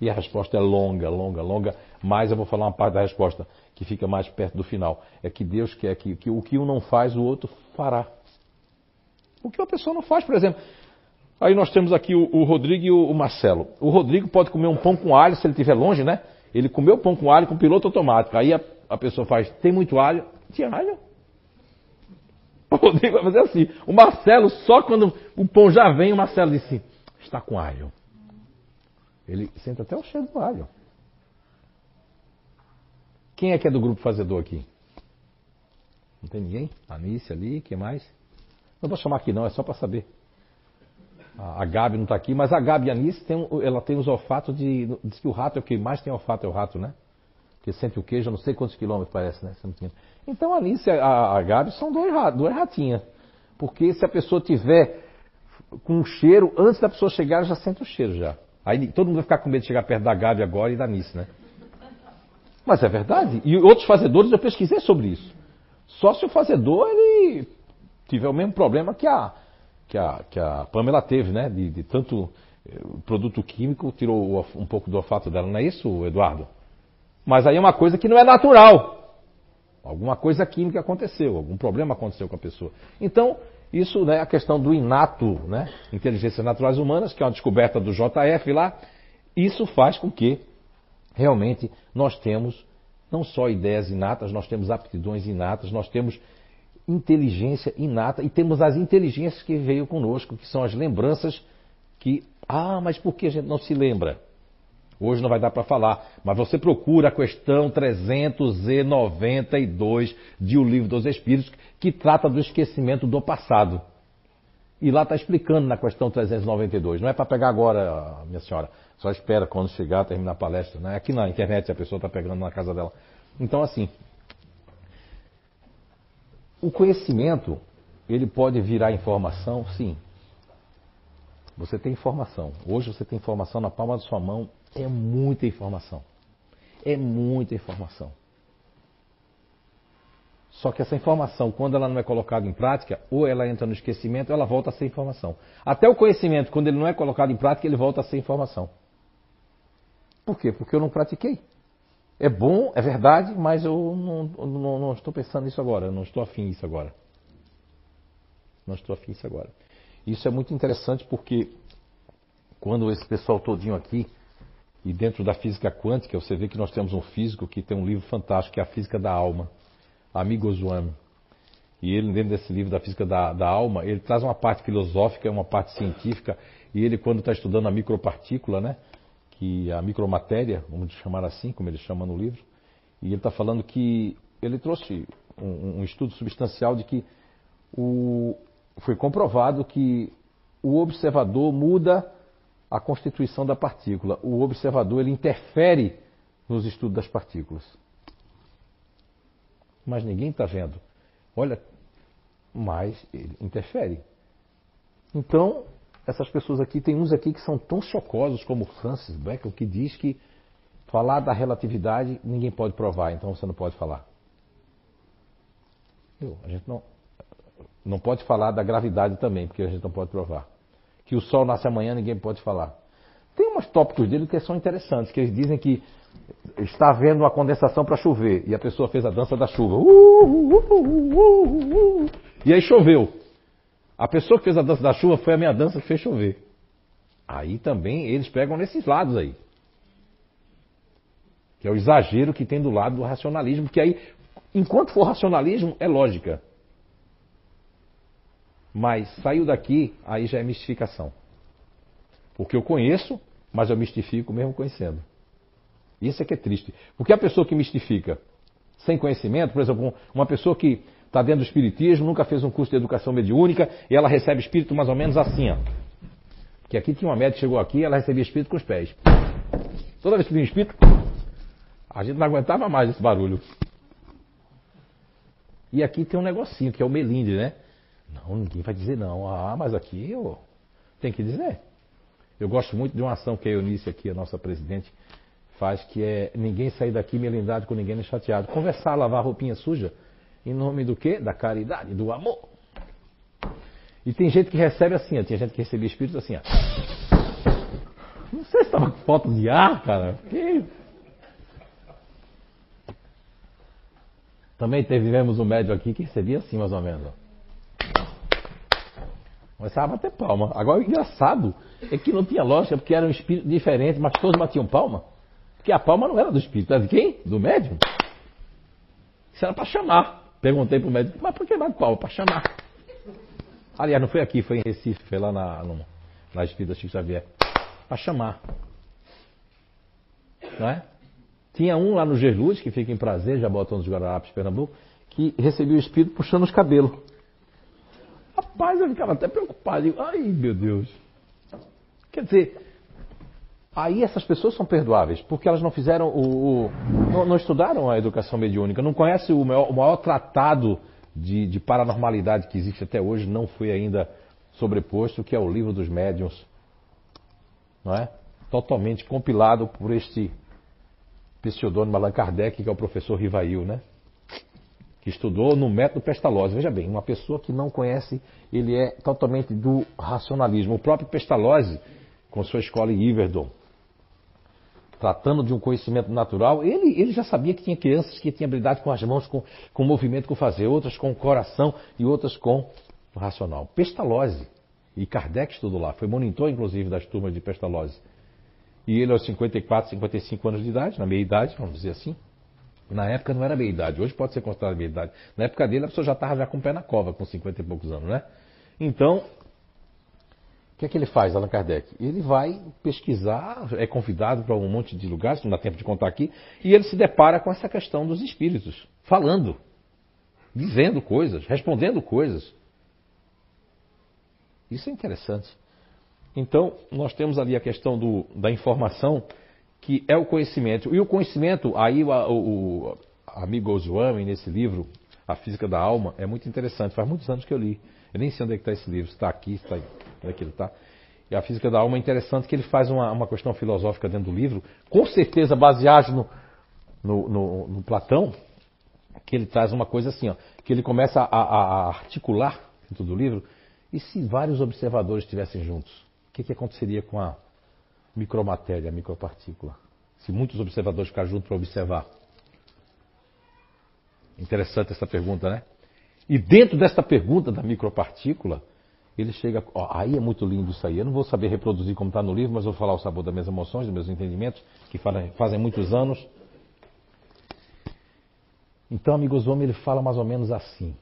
[SPEAKER 2] E a resposta é longa, longa, longa, mas eu vou falar uma parte da resposta que fica mais perto do final. É que Deus quer que, que o que um não faz, o outro fará. O que uma pessoa não faz, por exemplo, Aí nós temos aqui o, o Rodrigo e o, o, Marcelo. O Rodrigo pode comer um pão com alho se ele estiver longe, né? Ele comeu pão com alho com piloto automático. Aí a, a pessoa faz, tem muito alho? Tinha alho? O Rodrigo vai fazer assim. O Marcelo, só quando o pão já vem, o Marcelo disse, está com alho. Ele sente até o cheiro do alho. Quem é que é do grupo fazedor aqui? Não tem ninguém? Anícia ali, quem mais? Não vou chamar aqui não, é só para saber. A Gabi não está aqui, mas a Gabi Anice tem, ela tem os olfatos de. Diz que o rato é o que mais tem olfato, é o rato, né? Porque sente o queijo, não sei quantos quilômetros parece, né? Então a Anice e a, a Gabi são dois, duas ratinhas. Porque se a pessoa tiver com um cheiro, antes da pessoa chegar, já sente o cheiro já. Aí todo mundo vai ficar com medo de chegar perto da Gabi agora e da Anice, né? Mas é verdade. E outros fazedores, eu pesquisei sobre isso. Só se o fazedor ele tiver o mesmo problema que a, que a, que a Pamela teve, né? De, de tanto eh, produto químico, tirou um pouco do olfato dela, não é isso, Eduardo? Mas aí é uma coisa que não é natural. Alguma coisa química aconteceu, algum problema aconteceu com a pessoa. Então, isso é né, a questão do inato, né? Inteligências Naturais Humanas, que é uma descoberta do JF lá. Isso faz com que realmente nós temos não só ideias inatas, nós temos aptidões inatas, nós temos inteligência inata e temos as inteligências que veio conosco, que são as lembranças que. Ah, mas por que a gente não se lembra? Hoje não vai dar para falar, mas você procura a questão 392 de O Livro dos Espíritos, que trata do esquecimento do passado. E lá está explicando na questão 392. Não é para pegar agora, minha senhora. Só espera quando chegar, terminar a palestra. Né? Aqui na internet a pessoa está pegando na casa dela. Então, assim, o conhecimento, ele pode virar informação? Sim. Você tem informação. Hoje você tem informação na palma da sua mão. É muita informação. É muita informação. Só que essa informação, quando ela não é colocada em prática, ou ela entra no esquecimento, ou ela volta a ser informação. Até o conhecimento, quando ele não é colocado em prática, ele volta a ser informação. Por quê? Porque eu não pratiquei. É bom, é verdade, mas eu não, não, não estou pensando nisso agora, não estou afim disso agora. Não estou afim disso agora. Isso é muito interessante porque quando esse pessoal todinho aqui, e dentro da física quântica, você vê que nós temos um físico que tem um livro fantástico, que é a Física da Alma, Amigo Zoano. E ele, dentro desse livro da Física da, da Alma, ele traz uma parte filosófica, uma parte científica, e ele, quando está estudando a micropartícula, né, que a micromatéria, vamos chamar assim, como ele chama no livro, e ele está falando que ele trouxe um, um, estudo substancial de que o, foi comprovado que o observador muda a constituição da partícula. O observador ele interfere nos estudos das partículas. Mas ninguém está vendo. Olha, mas ele interfere. Então, essas pessoas aqui, tem uns aqui que são tão chocosos como Francis Bacon, que diz que falar da relatividade ninguém pode provar, então você não pode falar. A gente não, não pode falar da gravidade também, porque a gente não pode provar. Que o sol nasce amanhã, ninguém pode falar. Tem uns tópicos dele que são interessantes, que eles dizem que está havendo uma condensação para chover, e a pessoa fez a dança da chuva. Uh, uh, uh, e aí choveu. A pessoa que fez a dança da chuva foi a minha dança que fez chover. Aí também eles pegam nesses lados aí. Que é o exagero que tem do lado do racionalismo, que aí, enquanto for racionalismo, é lógica. Mas saiu daqui, aí já é mistificação. Porque eu conheço, mas eu mistifico mesmo conhecendo. Isso é que é triste. Porque a pessoa que mistifica sem conhecimento, por exemplo, uma pessoa que está dentro do espiritismo, nunca fez um curso de educação mediúnica, e ela recebe espírito mais ou menos assim, ó. Que aqui tinha uma médica chegou aqui, ela recebia espírito com os pés. Toda vez que vinha espírito, a gente não aguentava mais esse barulho. E aqui tem um negocinho, que é o melindre, né? Não, ninguém vai dizer não. Ah, mas aqui eu tenho que dizer. Eu gosto muito de uma ação que a Eunice aqui, a nossa presidente, faz, que é ninguém sair daqui melindrado com ninguém chateado. Conversar, lavar roupinha suja, em nome do quê? Da caridade, do amor. E tem gente que recebe assim, ó, tem gente que recebia espíritos assim, ó. Não sei se estava com falta de ar, cara. Que... Também tivemos um médium aqui que recebia assim, mais ou menos. Ó. Começava a bater palma. Agora o engraçado é que não tinha lógica, porque era um espírito diferente, mas todos batiam palma. Porque a palma não era do espírito, era de quem? Do médium. Isso era para chamar. Perguntei para o médico, mas por que bate palma? Para chamar. Aliás, não foi aqui, foi em Recife, foi lá na, no, na Espírita Chico Xavier. Para chamar. Não é? Tinha um lá no Gerluz, que fica em Prazer, já botou nos Guararapes, Pernambuco, que recebia o espírito puxando os cabelos. Rapaz, eu ficava até preocupado. Ai, meu Deus. Quer dizer, aí essas pessoas são perdoáveis, porque elas não fizeram o. o não, não, estudaram a educação mediúnica, não conhecem o maior, o maior tratado de, de, paranormalidade que existe até hoje, não foi ainda sobreposto, que é o livro dos médiuns. Não é? Totalmente compilado por este pseudônimo Allan Kardec, que é o professor Rivail, né? que estudou no método Pestalozzi. Veja bem, uma pessoa que não conhece, ele é totalmente do racionalismo. O próprio Pestalozzi, com sua escola em Iverdon, tratando de um conhecimento natural, ele, ele já sabia que tinha crianças que tinham habilidade com as mãos, com, com o movimento, com fazer, outras com o coração e outras com o racional. Pestalozzi, e Kardec estudou lá, foi monitor inclusive das turmas de Pestalozzi. E ele aos 54, 55 anos de idade, na meia idade, vamos dizer assim, na época não era meia idade, hoje pode ser considerado meia idade. Na época dele a pessoa já estava já com o pé na cova, com 50 e poucos anos, né? Então, que é que ele faz, Allan Kardec? Ele vai pesquisar, é convidado para um monte de lugares, não dá tempo de contar aqui, e ele se depara com essa questão dos espíritos, falando, dizendo coisas, respondendo coisas. Isso é interessante. Então, nós temos ali a questão do, da informação que é o conhecimento. E o conhecimento, aí o, o, o amigo Oswami, nesse livro, A Física da Alma, é muito interessante. Faz muitos anos que eu li. Eu nem sei onde é que está esse livro, se está aqui, se está aí, ele está. E a Física da Alma é interessante que ele faz uma, uma questão filosófica dentro do livro, com certeza baseado no, no, no, no Platão, que ele traz uma coisa assim, ó, que ele começa a, a, a articular dentro do livro, e se vários observadores estivessem juntos, o que, que aconteceria com a micromatéria, micropartícula? Se muitos observadores ficarem juntos para observar. Interessante essa pergunta, né? E dentro dessa pergunta da micropartícula, ele chega. Ó, aí é muito lindo isso aí. Eu não vou saber reproduzir como está no livro, mas vou falar o sabor das minhas emoções, dos meus entendimentos, que fazem muitos anos. Então, amigos homens, ele fala mais ou menos assim: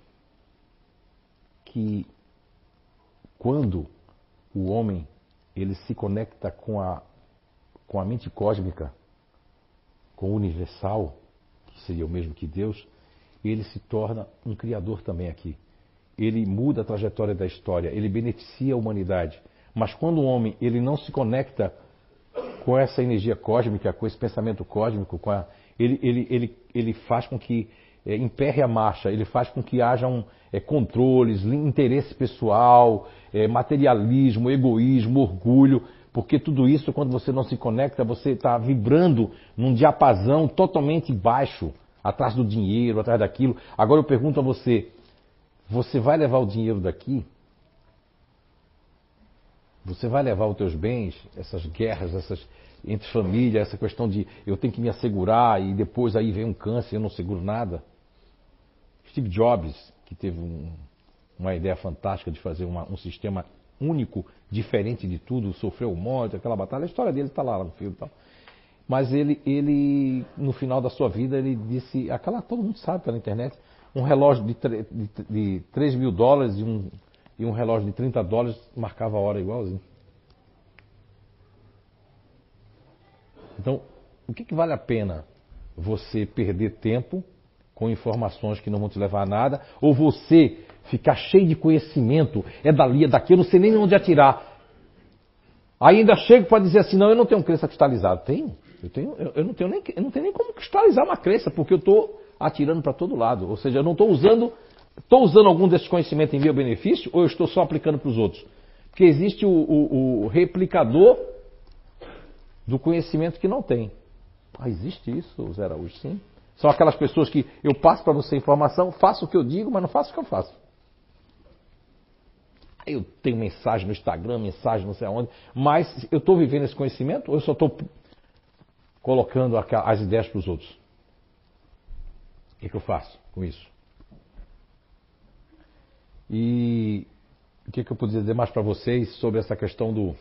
[SPEAKER 2] que quando o homem ele se conecta com a, com a mente cósmica, com o universal, que seria o mesmo que Deus, ele se torna um criador também aqui. Ele muda a trajetória da história, ele beneficia a humanidade. Mas quando o homem ele não se conecta com essa energia cósmica, com esse pensamento cósmico, a, ele, ele, ele, ele faz com que é, emperre a marcha, ele faz com que hajam é, controles, interesse pessoal, é, materialismo, egoísmo, orgulho, porque tudo isso, quando você não se conecta, você está vibrando num diapasão totalmente baixo, atrás do dinheiro, atrás daquilo. Agora eu pergunto a você: você vai levar o dinheiro daqui? Você vai levar os teus bens, essas guerras, essas entre família, essa questão de eu tenho que me assegurar e depois aí vem um câncer e eu não seguro nada? Steve Jobs, que teve um, uma ideia fantástica de fazer uma, um sistema único, diferente de tudo, sofreu morte, aquela batalha, a história dele está lá, lá, no filme e tal. Mas ele, ele, no final da sua vida, ele disse, aquela, todo mundo sabe pela internet, um relógio de, de, de 3 mil dólares e um, e um relógio de 30 dólares marcava a hora igualzinho. Então, o que, que vale a pena você perder tempo com informações que não vão te levar a nada, ou você ficar cheio de conhecimento, é dali, é daqui, eu não sei nem onde atirar. Ainda chego para dizer assim, não, eu não tenho crença cristalizada. Tem. Eu, tenho, eu, eu, não tenho nem, eu não tenho nem como cristalizar uma crença, porque eu estou atirando para todo lado. Ou seja, eu não estou usando, estou usando algum desses conhecimentos em meu benefício, ou eu estou só aplicando para os outros. Porque existe o, o, o replicador do conhecimento que não tem. Ah, existe isso, Zé Araújo, sim. São aquelas pessoas que eu passo para você informação, faço o que eu digo, mas não faço o que eu faço. Eu tenho mensagem no Instagram, mensagem não sei aonde, mas eu estou vivendo esse conhecimento ou eu só estou colocando as ideias para os outros? Que, que eu faço com isso? E o que, que eu podia dizer mais para vocês sobre essa questão do,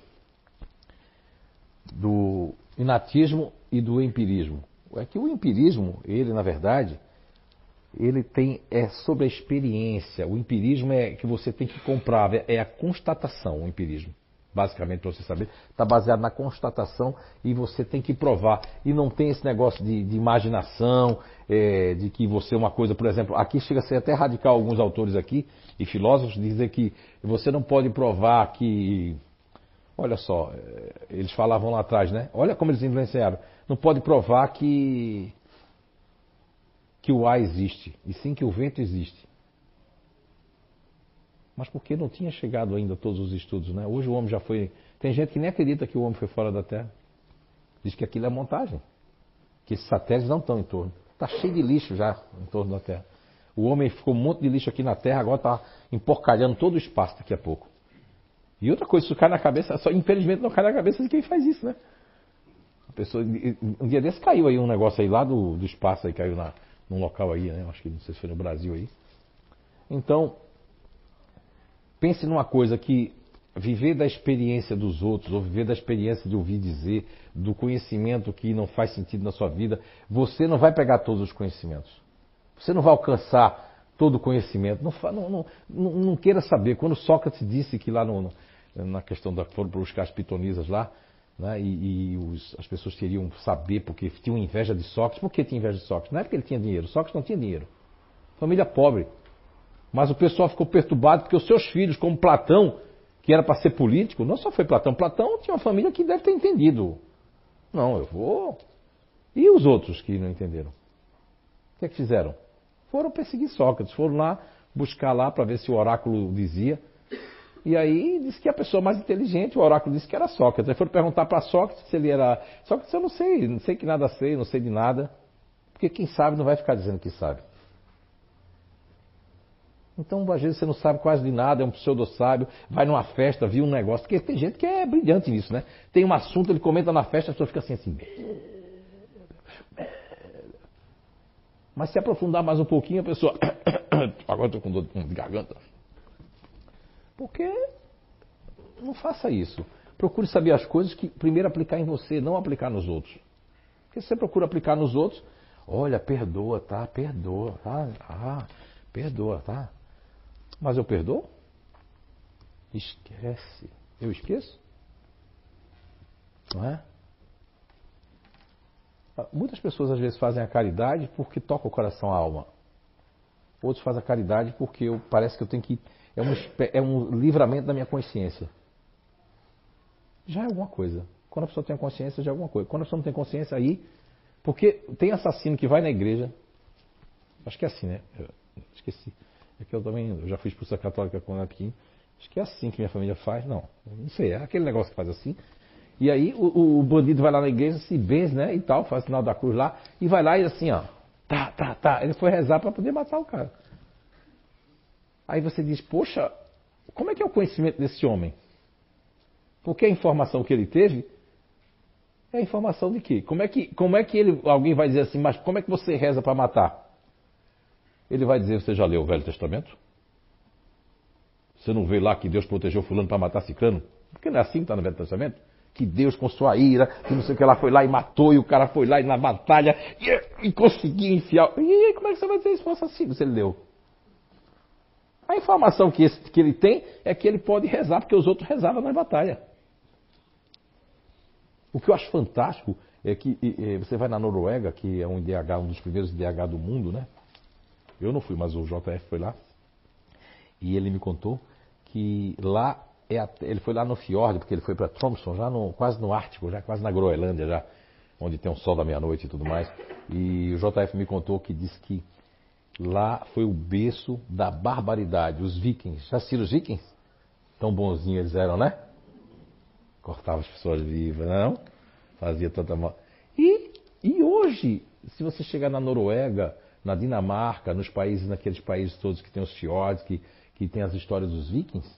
[SPEAKER 2] do inatismo e do empirismo? É que o empirismo, ele na verdade, ele tem é sobre a experiência. O empirismo é que você tem que comprar, é a constatação, o empirismo. Basicamente, para você saber, está baseado na constatação e você tem que provar. E não tem esse negócio de, de imaginação, é, de que você é uma coisa, por exemplo, aqui chega a ser até radical alguns autores aqui e filósofos dizem que você não pode provar que. Olha só, é, eles falavam lá atrás, né? Olha como eles influenciaram. Não pode provar que que o ar existe, e sim que o vento existe. Mas porque não tinha chegado ainda todos os estudos, né? Hoje o homem já foi. Tem gente que nem acredita que o homem foi fora da Terra. Diz que aquilo é montagem. Que esses satélites não estão em torno. Está cheio de lixo já em torno da Terra. O homem ficou um monte de lixo aqui na Terra, agora está emporcalhando todo o espaço daqui a pouco. E outra coisa, isso cai na cabeça, só infelizmente não cai na cabeça de quem faz isso, né? A pessoa, um dia desse caiu aí um negócio aí lá do, do espaço aí, caiu na, num local aí, né? Acho que não sei se foi no Brasil aí. Então, pense numa coisa que viver da experiência dos outros, ou viver da experiência de ouvir dizer, do conhecimento que não faz sentido na sua vida, você não vai pegar todos os conhecimentos. Você não vai alcançar todo o conhecimento. Não, não, não, não queira saber. Quando Sócrates disse que lá no, na questão da foram buscar as pitonisas lá, né? E, e os, as pessoas queriam saber porque tinham inveja de Sócrates. Por que tinha inveja de Sócrates? Não é porque ele tinha dinheiro. Sócrates não tinha dinheiro. Família pobre. Mas o pessoal ficou perturbado porque os seus filhos, como Platão, que era para ser político, não só foi Platão. Platão tinha uma família que deve ter entendido. Não, eu vou. E os outros que não entenderam? O que é que fizeram? Foram perseguir Sócrates. Foram lá buscar lá para ver se o oráculo dizia. E aí disse que a pessoa mais inteligente, o oráculo disse que era Sócrates. Aí foram perguntar para Sócrates se ele era. Sócrates, eu não sei, não sei que nada sei, não sei de nada. Porque quem sabe não vai ficar dizendo que sabe. Então, às vezes, você não sabe quase de nada, é um pseudo-sábio, vai numa festa, viu um negócio, porque tem gente que é brilhante nisso, né? Tem um assunto, ele comenta na festa, a pessoa fica assim, assim. Mas se aprofundar mais um pouquinho, a pessoa. Agora estou com dor de garganta. Porque não faça isso. Procure saber as coisas que primeiro aplicar em você, não aplicar nos outros. Porque se você procura aplicar nos outros, olha, perdoa, tá? Perdoa, tá? Ah, perdoa, tá? Mas eu perdoo? Esquece. Eu esqueço? Não é? Muitas pessoas às vezes fazem a caridade porque toca o coração à alma. Outros fazem a caridade porque eu, parece que eu tenho que é um, é um livramento da minha consciência. Já é alguma coisa. Quando a pessoa tem consciência, já é alguma coisa. Quando a pessoa não tem consciência, aí. Porque tem assassino que vai na igreja. Acho que é assim, né? Eu esqueci. É que eu também eu já fui expulsa católica quando era pequeno. Acho que é assim que minha família faz. Não, não sei. É aquele negócio que faz assim. E aí o, o, bandido vai lá na igreja, se benze, né? E tal, faz o sinal da cruz lá. E vai lá e assim, ó. Tá, tá, tá. Ele foi rezar para poder matar o cara. Aí você diz, poxa, como é que é o conhecimento desse homem? Porque a informação que ele teve é a informação de quê? Como é que, como é que ele, alguém vai dizer assim, mas como é que você reza para matar? Ele vai dizer, você já leu o Velho Testamento? Você não vê lá que Deus protegeu fulano para matar ciclano? Porque não é assim que está no Velho Testamento? Que Deus com sua ira, que não sei o que lá foi lá e matou, e o cara foi lá e na batalha e, e conseguiu enfiar. E aí, como é que você vai dizer isso fosse assim, se leu? A informação que, esse, que ele tem é que ele pode rezar, porque os outros rezavam na batalha. O que eu acho fantástico é que e, e, você vai na Noruega, que é um IDH, um dos primeiros IDH do mundo, né? Eu não fui, mas o JF foi lá. E ele me contou que lá é ele foi lá no fiord, porque ele foi para Thompson, já no, quase no Ártico, já quase na Groenlândia, já, onde tem o sol da meia-noite e tudo mais. E o JF me contou que disse que lá foi o berço da barbaridade. Os vikings, já assistiram os vikings? Tão bonzinhos eles eram, né? Cortava as pessoas vivas, não? Fazia tanta mal. E, e hoje, se você chegar na Noruega, na Dinamarca, nos países, naqueles países todos que tem os fiordes, que, que tem as histórias dos vikings,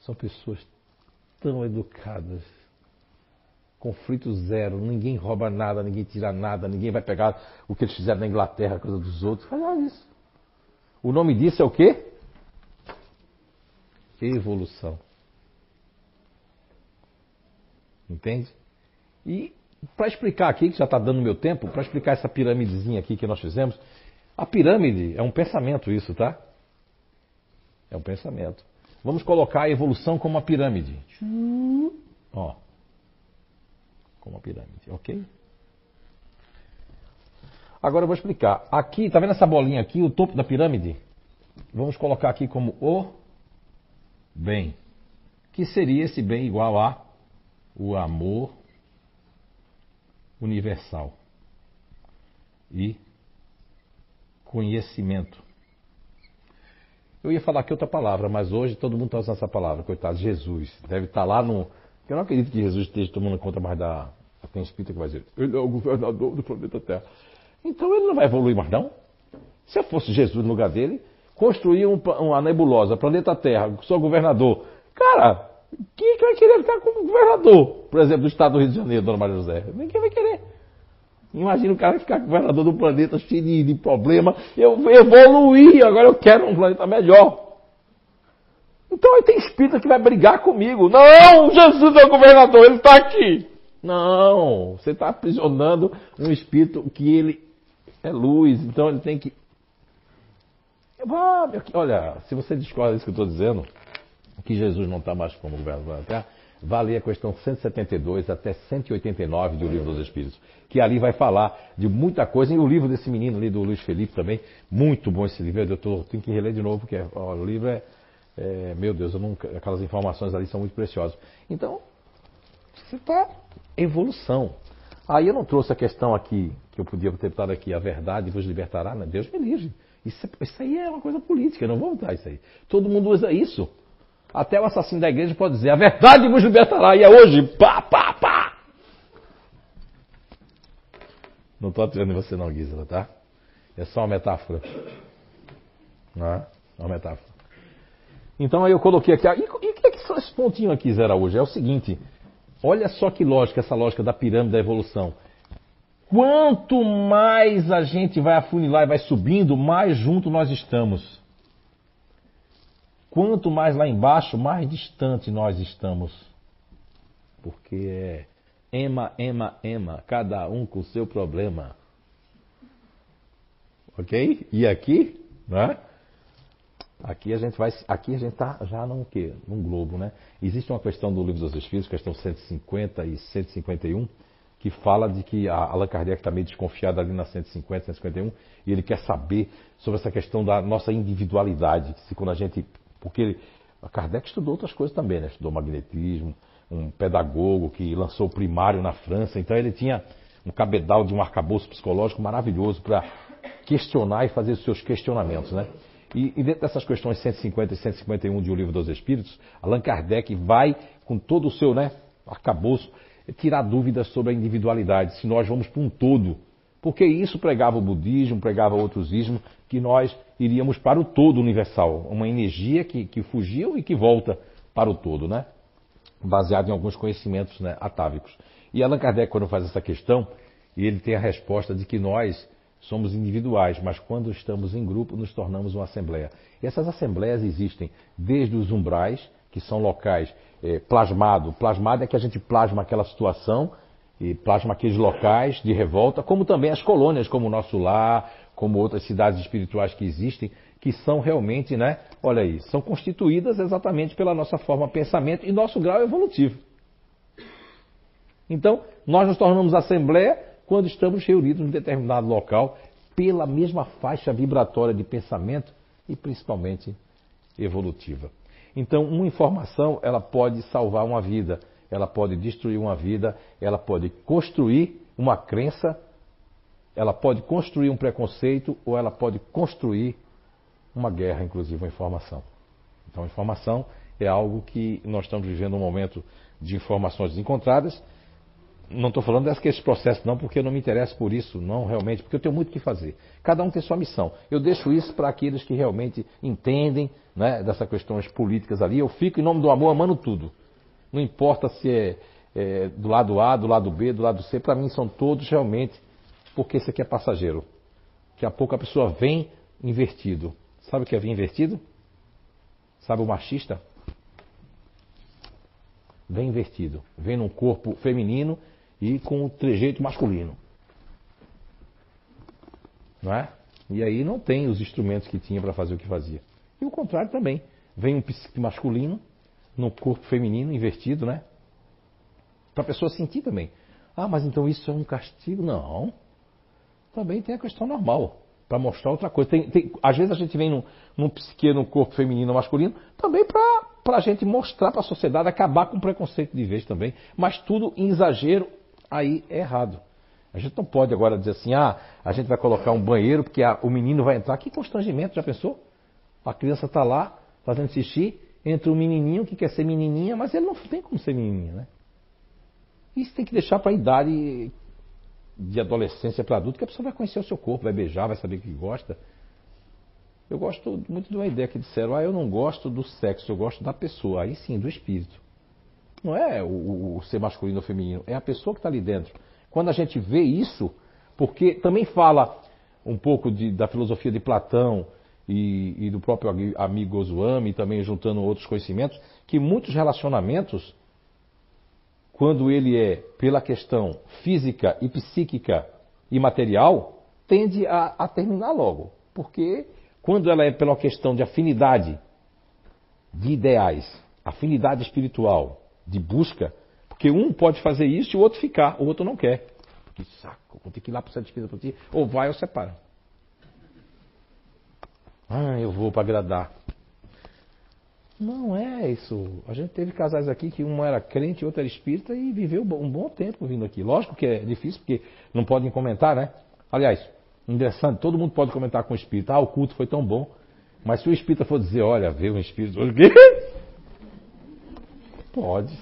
[SPEAKER 2] são pessoas tão educadas. Conflito zero, ninguém rouba nada, ninguém tira nada, ninguém vai pegar o que eles fizeram na Inglaterra, coisa dos outros. Faz nada disso. O nome disso é o quê? Evolução. Entende? E para explicar aqui, que já está dando meu tempo, para explicar essa pirâmidezinha aqui que nós fizemos, a pirâmide é um pensamento isso, tá? É um pensamento. Vamos colocar a evolução como uma pirâmide. Ó. Como uma pirâmide, ok? Agora eu vou explicar. Aqui, tá vendo essa bolinha aqui, o topo da pirâmide? Vamos colocar aqui como o bem. Que seria esse bem igual a o amor universal e conhecimento. Eu ia falar aqui outra palavra, mas hoje todo mundo está usando essa palavra, coitado, Jesus. Deve estar tá lá no. Eu não acredito que Jesus esteja tomando conta mais da. Tem espírita que vai dizer, ele é o governador do planeta Terra. Então ele não vai evoluir mais, não? Se eu fosse Jesus no lugar dele, construir um, uma nebulosa, planeta Terra, sou governador. Cara, quem vai querer ficar como governador, por exemplo, do estado do Rio de Janeiro, Dona Maria José? Ninguém vai querer. Imagina o cara ficar governador do planeta cheio de, de problema. Eu evoluí, agora eu quero um planeta melhor. Então aí tem espírito que vai brigar comigo. Não, Jesus é o governador, ele está aqui. Não, você está aprisionando um espírito que ele é luz, então ele tem que. Olha, se você discorda disso que eu estou dizendo, que Jesus não está mais como governador da terra, vá ler a questão 172 até 189 do Livro dos Espíritos, que ali vai falar de muita coisa, e o livro desse menino ali, do Luiz Felipe também, muito bom esse livro, eu tô, tenho que reler de novo, porque ó, o livro é, é, meu Deus, nunca, aquelas informações ali são muito preciosas. Então, você está evolução. Aí eu não trouxe a questão aqui, que eu podia ter botado aqui, a verdade vos libertará, né? Deus me livre. Isso, isso aí é uma coisa política, não vou botar isso aí. Todo mundo usa isso. Até o assassino da igreja pode dizer: a verdade vos libertará, e é hoje, pá, pá, pá. Não estou atirando em você, não, Gisela, tá? É só uma metáfora. Não é? uma metáfora. Então aí eu coloquei aqui. E o que é que são esses pontinhos aqui, Zé Araújo? É o seguinte: olha só que lógica, essa lógica da pirâmide da evolução. Quanto mais a gente vai afunilar e vai subindo, mais junto nós estamos. Quanto mais lá embaixo, mais distante nós estamos. Porque é ema, ema, ema, cada um com o seu problema. Ok? E aqui, né? Aqui a gente vai, aqui a gente está já num quê? Num globo, né? Existe uma questão do Livro dos Espíritos, questão 150 e 151, que fala de que a Allan Kardec está meio desconfiado ali na 150, 151, e ele quer saber sobre essa questão da nossa individualidade, se quando a gente porque Kardec estudou outras coisas também, né? estudou magnetismo, um pedagogo que lançou o primário na França, então ele tinha um cabedal de um arcabouço psicológico maravilhoso para questionar e fazer os seus questionamentos. Né? E, e, dentro dessas questões 150 e 151 de O Livro dos Espíritos, Allan Kardec vai, com todo o seu né, arcabouço, tirar dúvidas sobre a individualidade, se nós vamos para um todo porque isso pregava o budismo, pregava outros ismos, que nós iríamos para o todo universal, uma energia que, que fugiu e que volta para o todo, né? baseado em alguns conhecimentos né, atávicos. E Allan Kardec, quando faz essa questão, ele tem a resposta de que nós somos individuais, mas quando estamos em grupo nos tornamos uma assembleia. E essas assembleias existem desde os umbrais, que são locais é, plasmado. Plasmado é que a gente plasma aquela situação e plasma aqueles locais de revolta, como também as colônias, como o nosso lar, como outras cidades espirituais que existem, que são realmente, né, olha aí, são constituídas exatamente pela nossa forma de pensamento e nosso grau evolutivo. Então, nós nos tornamos assembleia quando estamos reunidos em determinado local, pela mesma faixa vibratória de pensamento e principalmente evolutiva. Então, uma informação, ela pode salvar uma vida, ela pode destruir uma vida, ela pode construir uma crença, ela pode construir um preconceito ou ela pode construir uma guerra, inclusive, uma informação. Então, informação é algo que nós estamos vivendo um momento de informações desencontradas. Não estou falando desse processo, não, porque eu não me interesso por isso, não realmente, porque eu tenho muito o que fazer. Cada um tem sua missão. Eu deixo isso para aqueles que realmente entendem né, dessas questões políticas ali. Eu fico, em nome do amor, amando tudo. Não importa se é, é do lado A, do lado B, do lado C, para mim são todos realmente, porque isso aqui é passageiro. Daqui a pouco a pessoa vem invertido. Sabe o que é vir invertido? Sabe o machista? Vem invertido. Vem num corpo feminino e com o trejeito masculino. Não é? E aí não tem os instrumentos que tinha para fazer o que fazia. E o contrário também. Vem um psique masculino no corpo feminino invertido, né? Para a pessoa sentir também. Ah, mas então isso é um castigo? Não. Também tem a questão normal para mostrar outra coisa. Tem, tem, às vezes a gente vem num, num psique, no corpo feminino masculino, também para a gente mostrar para a sociedade, acabar com o preconceito de vez também. Mas tudo em exagero, aí é errado. A gente não pode agora dizer assim, ah, a gente vai colocar um banheiro porque a, o menino vai entrar. Que constrangimento, já pensou? A criança está lá fazendo xixi, entra um menininho que quer ser menininha, mas ele não tem como ser menininha, né? Isso tem que deixar para a idade de adolescência para adulto, que a pessoa vai conhecer o seu corpo, vai beijar, vai saber o que gosta. Eu gosto muito de uma ideia que disseram, ah, eu não gosto do sexo, eu gosto da pessoa, aí sim, do espírito. Não é o, o ser masculino ou feminino, é a pessoa que está ali dentro. Quando a gente vê isso, porque também fala um pouco de, da filosofia de Platão e, e do próprio amigo Ozuami, também juntando outros conhecimentos, que muitos relacionamentos quando ele é pela questão física e psíquica e material, tende a, a terminar logo. Porque quando ela é pela questão de afinidade de ideais, afinidade espiritual, de busca, porque um pode fazer isso e o outro ficar, o outro não quer. Que saco, vou ter que ir lá para o centro para ou vai ou separa. Ah, eu vou para agradar. Não é isso. A gente teve casais aqui que um era crente outro era espírita e viveu um bom tempo vindo aqui. Lógico que é difícil porque não podem comentar, né? Aliás, interessante, todo mundo pode comentar com o espírita. Ah, o culto foi tão bom. Mas se o espírita for dizer, olha, veio um espírito hoje. Pode.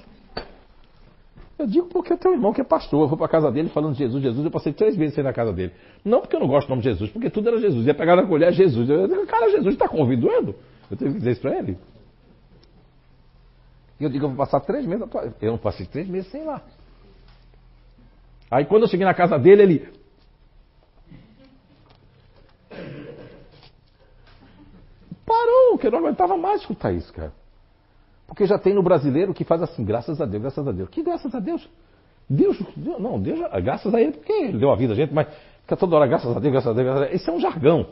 [SPEAKER 2] Eu digo porque eu tenho um irmão que é pastor. Eu vou para casa dele falando Jesus, Jesus. Eu passei três meses na casa dele. Não porque eu não gosto do nome de Jesus, porque tudo era Jesus. Ia pegar na colher Jesus. Eu digo, cara, Jesus está convidando. Eu tenho que dizer isso para ele. E eu digo, eu vou passar três meses. Eu não passei três meses sem lá. Aí quando eu cheguei na casa dele, ele. Parou, que eu não aguentava mais escutar isso, cara. Porque já tem no brasileiro que faz assim, graças a Deus, graças a Deus. Que graças a Deus? Deus, Deus não, Deus, graças a Ele, porque Ele deu a vida a gente, mas fica toda hora, graças a Deus, graças a Deus, graças a Deus. Isso é um jargão,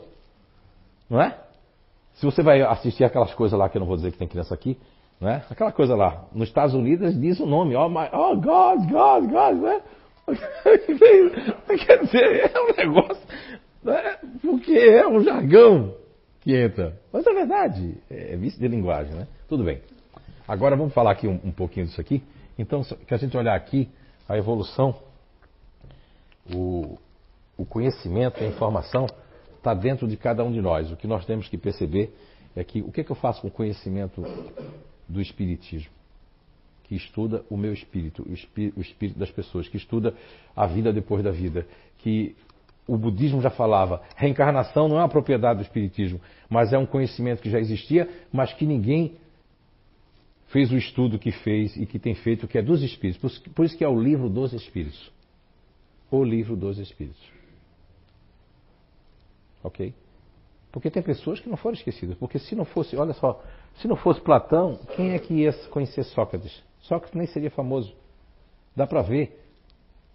[SPEAKER 2] não é? Se você vai assistir aquelas coisas lá que eu não vou dizer que tem criança aqui, né? Aquela coisa lá, nos Estados Unidos diz o nome, oh, my, oh God, God, God, né? Quer dizer, é um negócio, né? porque é um jargão que entra. Mas é verdade, é vício de linguagem, né? Tudo bem. Agora vamos falar aqui um, um pouquinho disso aqui. Então, que a gente olhar aqui a evolução, o, o conhecimento, a informação está dentro de cada um de nós. O que nós temos que perceber é que o que, é que eu faço com o conhecimento do Espiritismo, que estuda o meu espírito, o espírito, o espírito das pessoas, que estuda a vida depois da vida, que o budismo já falava, reencarnação não é uma propriedade do espiritismo, mas é um conhecimento que já existia, mas que ninguém fez o estudo que fez e que tem feito, que é dos espíritos. Por isso que é o livro dos espíritos. O livro dos espíritos. Ok? Porque tem pessoas que não foram esquecidas. Porque se não fosse, olha só, se não fosse Platão, quem é que ia conhecer Sócrates? Sócrates nem seria famoso. Dá para ver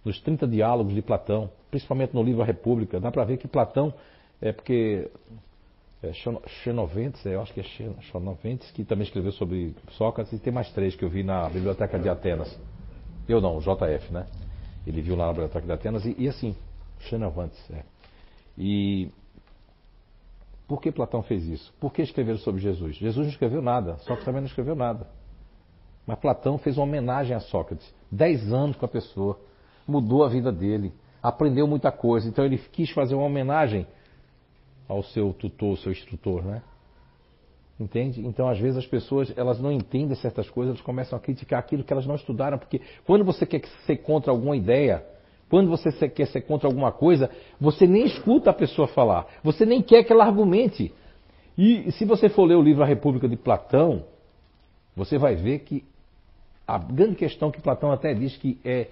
[SPEAKER 2] nos 30 diálogos de Platão, principalmente no livro A República, dá para ver que Platão, é porque é, Xenoventes, eu acho que é Xenoventes, que também escreveu sobre Sócrates, e tem mais três que eu vi na Biblioteca de Atenas. Eu não, JF, né? Ele viu lá na Biblioteca de Atenas, e, e assim, Xenovantes, é. E por que Platão fez isso? Por que escreveram sobre Jesus? Jesus não escreveu nada, Sócrates também não escreveu nada. Mas Platão fez uma homenagem a Sócrates. Dez anos com a pessoa, mudou a vida dele, aprendeu muita coisa. Então ele quis fazer uma homenagem ao seu tutor, ao seu instrutor, né? Entende? Então, às vezes, as pessoas elas não entendem certas coisas, elas começam a criticar aquilo que elas não estudaram, porque quando você quer ser contra alguma ideia, quando você quer ser contra alguma coisa, você nem escuta a pessoa falar, você nem quer que ela argumente. E se você for ler o livro A República de Platão, você vai ver que a grande questão que Platão até diz que é,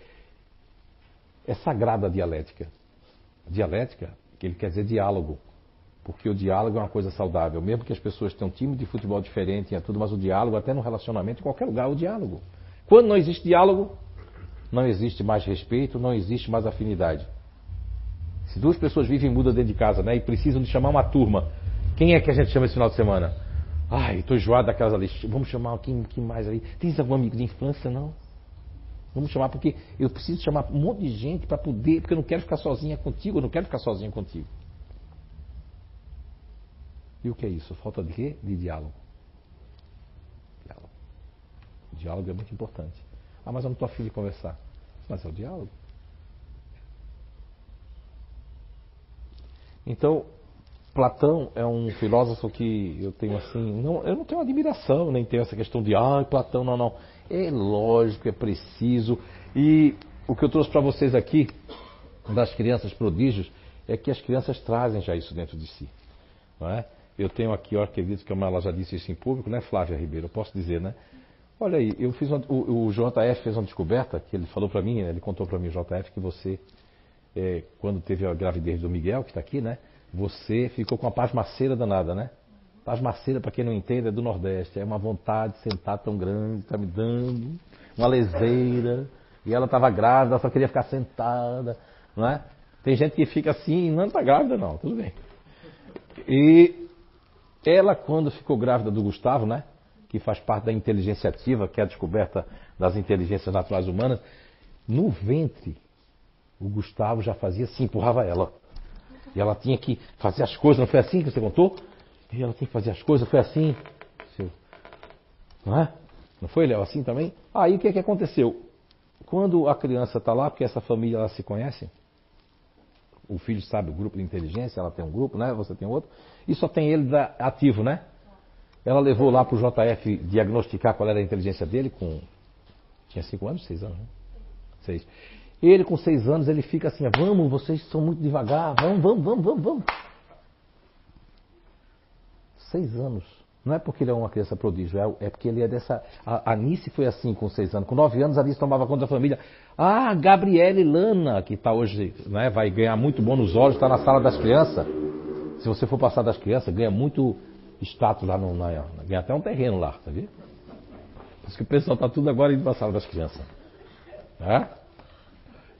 [SPEAKER 2] é sagrada a dialética. Dialética, que ele quer dizer diálogo. Porque o diálogo é uma coisa saudável. Mesmo que as pessoas tenham time de futebol diferente e tudo, mas o diálogo, até no relacionamento, em qualquer lugar, é o diálogo. Quando não existe diálogo, não existe mais respeito, não existe mais afinidade. Se duas pessoas vivem muda dentro de casa, né, e precisam de chamar uma turma, quem é que a gente chama esse final de semana? Ai, estou enjoado daquelas ali. Vamos chamar quem, quem mais aí? Tens algum amigo de infância? Não. Vamos chamar, porque eu preciso chamar um monte de gente para poder, porque eu não quero ficar sozinha contigo, eu não quero ficar sozinha contigo. E o que é isso? Falta de quê? De diálogo. Diálogo. O diálogo é muito importante. Ah, mas eu não estou afim de conversar. Mas é o diálogo. Então, Platão é um filósofo que eu tenho assim, não, eu não tenho admiração, nem tenho essa questão de, ah, Platão, não, não. É lógico, é preciso. E o que eu trouxe para vocês aqui, das crianças prodígios, é que as crianças trazem já isso dentro de si. Não é? Eu tenho aqui, eu acredito que ela já disse isso em público, né, Flávia Ribeiro? Eu posso dizer, né? Olha aí, eu fiz uma, o, o, JF fez uma descoberta que ele falou para mim, ele contou para mim, JF, que você, é, quando teve a gravidez do Miguel, que está aqui, né? Você ficou com uma pasmaceira danada, né? Pasmaceira, para quem não entende, é do Nordeste. É uma vontade de sentar tão grande, tá me dando, uma leseira. E ela estava grávida, só queria ficar sentada, não é? Tem gente que fica assim não está grávida, não, tudo bem. E ela, quando ficou grávida do Gustavo, né? Que faz parte da inteligência ativa, que é a descoberta das inteligências naturais humanas, no ventre, o Gustavo já fazia assim, empurrava ela. E ela tinha que fazer as coisas, não foi assim que você contou? E ela tinha que fazer as coisas, foi assim. Não é? Não foi, Léo, assim também? Aí o que, é que aconteceu? Quando a criança está lá, porque essa família ela se conhece, o filho sabe o grupo de inteligência, ela tem um grupo, né? Você tem outro. E só tem ele ativo, né? Ela levou lá para o JF diagnosticar qual era a inteligência dele com. Tinha cinco anos, seis anos, né? Ele com seis anos, ele fica assim, vamos, vocês são muito devagar, vamos, vamos, vamos, vamos, vamos. Seis anos. Não é porque ele é uma criança prodígio, é, é porque ele é dessa. A, Anice foi assim com seis anos. Com nove anos, a Anice tomava conta da família. Ah, Gabriele Lana, que está hoje, né, vai ganhar muito bom nos olhos, está na sala das crianças. Se você for passar das crianças, ganha muito status lá no. Na, ganha até um terreno lá, tá vendo? Por isso que o pessoal está tudo agora indo para a sala das crianças. É?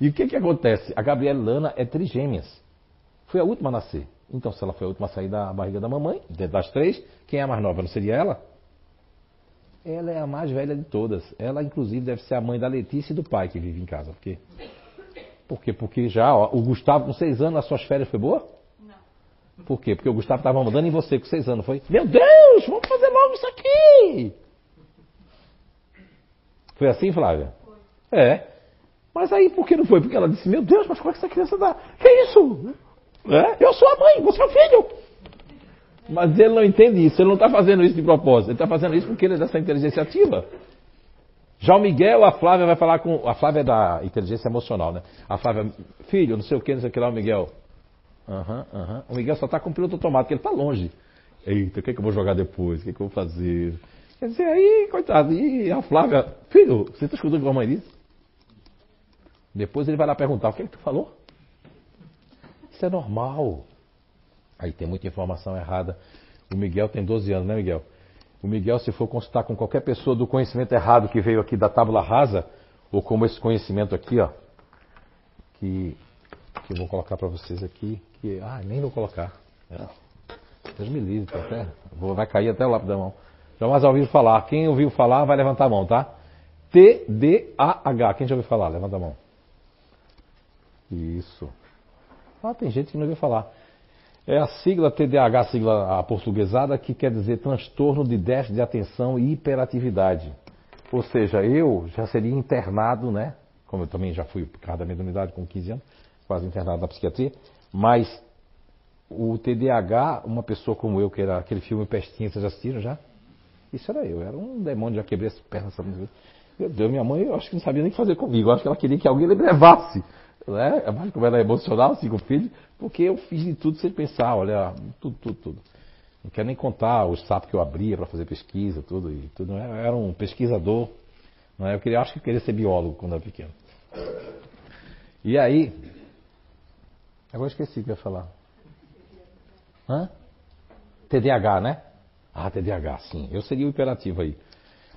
[SPEAKER 2] E o que, que acontece? A Gabriele Lana é trigêmeas. Foi a última a nascer. Então, se ela foi a última a sair da barriga da mamãe, das três, quem é a mais nova? Não seria ela? Ela é a mais velha de todas. Ela, inclusive, deve ser a mãe da Letícia e do pai que vive em casa. Por quê? Por quê? Porque já, ó, o Gustavo com seis anos, as suas férias foi boa? Não. Por quê? Porque o Gustavo estava mandando em você com seis anos, foi? Meu Deus, vamos fazer logo isso aqui! Foi assim, Flávia? Foi. É. Mas aí por que não foi? Porque ela disse, meu Deus, mas como é que essa criança dá? Que isso? É? Eu sou a mãe, você é o filho. Mas ele não entende isso, ele não está fazendo isso de propósito, ele está fazendo isso porque ele é dessa inteligência ativa. Já o Miguel, a Flávia vai falar com. A Flávia é da inteligência emocional, né? A Flávia, filho, não sei o que, não sei o que lá, o Miguel. Aham, uhum, aham. Uhum. O Miguel só está com o piloto automático, ele está longe. Eita, o que, é que eu vou jogar depois? O que, é que eu vou fazer? Quer dizer, aí, coitado, e a Flávia, filho, você está escutando que a mãe disse? Depois ele vai lá perguntar: o que, é que tu falou? É normal. Aí tem muita informação errada. O Miguel tem 12 anos, né, Miguel? O Miguel, se for consultar com qualquer pessoa do conhecimento errado que veio aqui da tábula rasa, ou como esse conhecimento aqui, ó, que, que eu vou colocar para vocês aqui, que, ah, nem vou colocar. É. Deus me livre, tá até, vou, vai cair até o lápis da mão. Jamais ouviu falar. Quem ouviu falar vai levantar a mão, tá? T-D-A-H. Quem já ouviu falar? Levanta a mão. Isso. Ah, tem gente que não ouviu falar. É a sigla TDAH, a sigla aportuguesada, que quer dizer transtorno de déficit de atenção e hiperatividade. Ou seja, eu já seria internado, né? Como eu também já fui por causa da mediunidade com 15 anos, quase internado na psiquiatria, mas o TDAH, uma pessoa como eu, que era aquele filme Pestinha, vocês já assistiram já? Isso era eu, era um demônio, já quebrei as pernas. Meu Deus, minha mãe, eu acho que não sabia nem o que fazer comigo, eu acho que ela queria que alguém levasse. Né? Mais como ela é emocional, assim, com o filho, porque eu fiz de tudo sem pensar, olha, tudo, tudo, tudo. Não quero nem contar os sapos que eu abria para fazer pesquisa, tudo e tudo. Eu era um pesquisador. Não é? Eu queria, acho que eu queria ser biólogo quando era pequeno. E aí, agora esqueci o que eu ia falar. Hã? TDAH, né? Ah, TDAH, sim. Eu seria o hiperativo aí.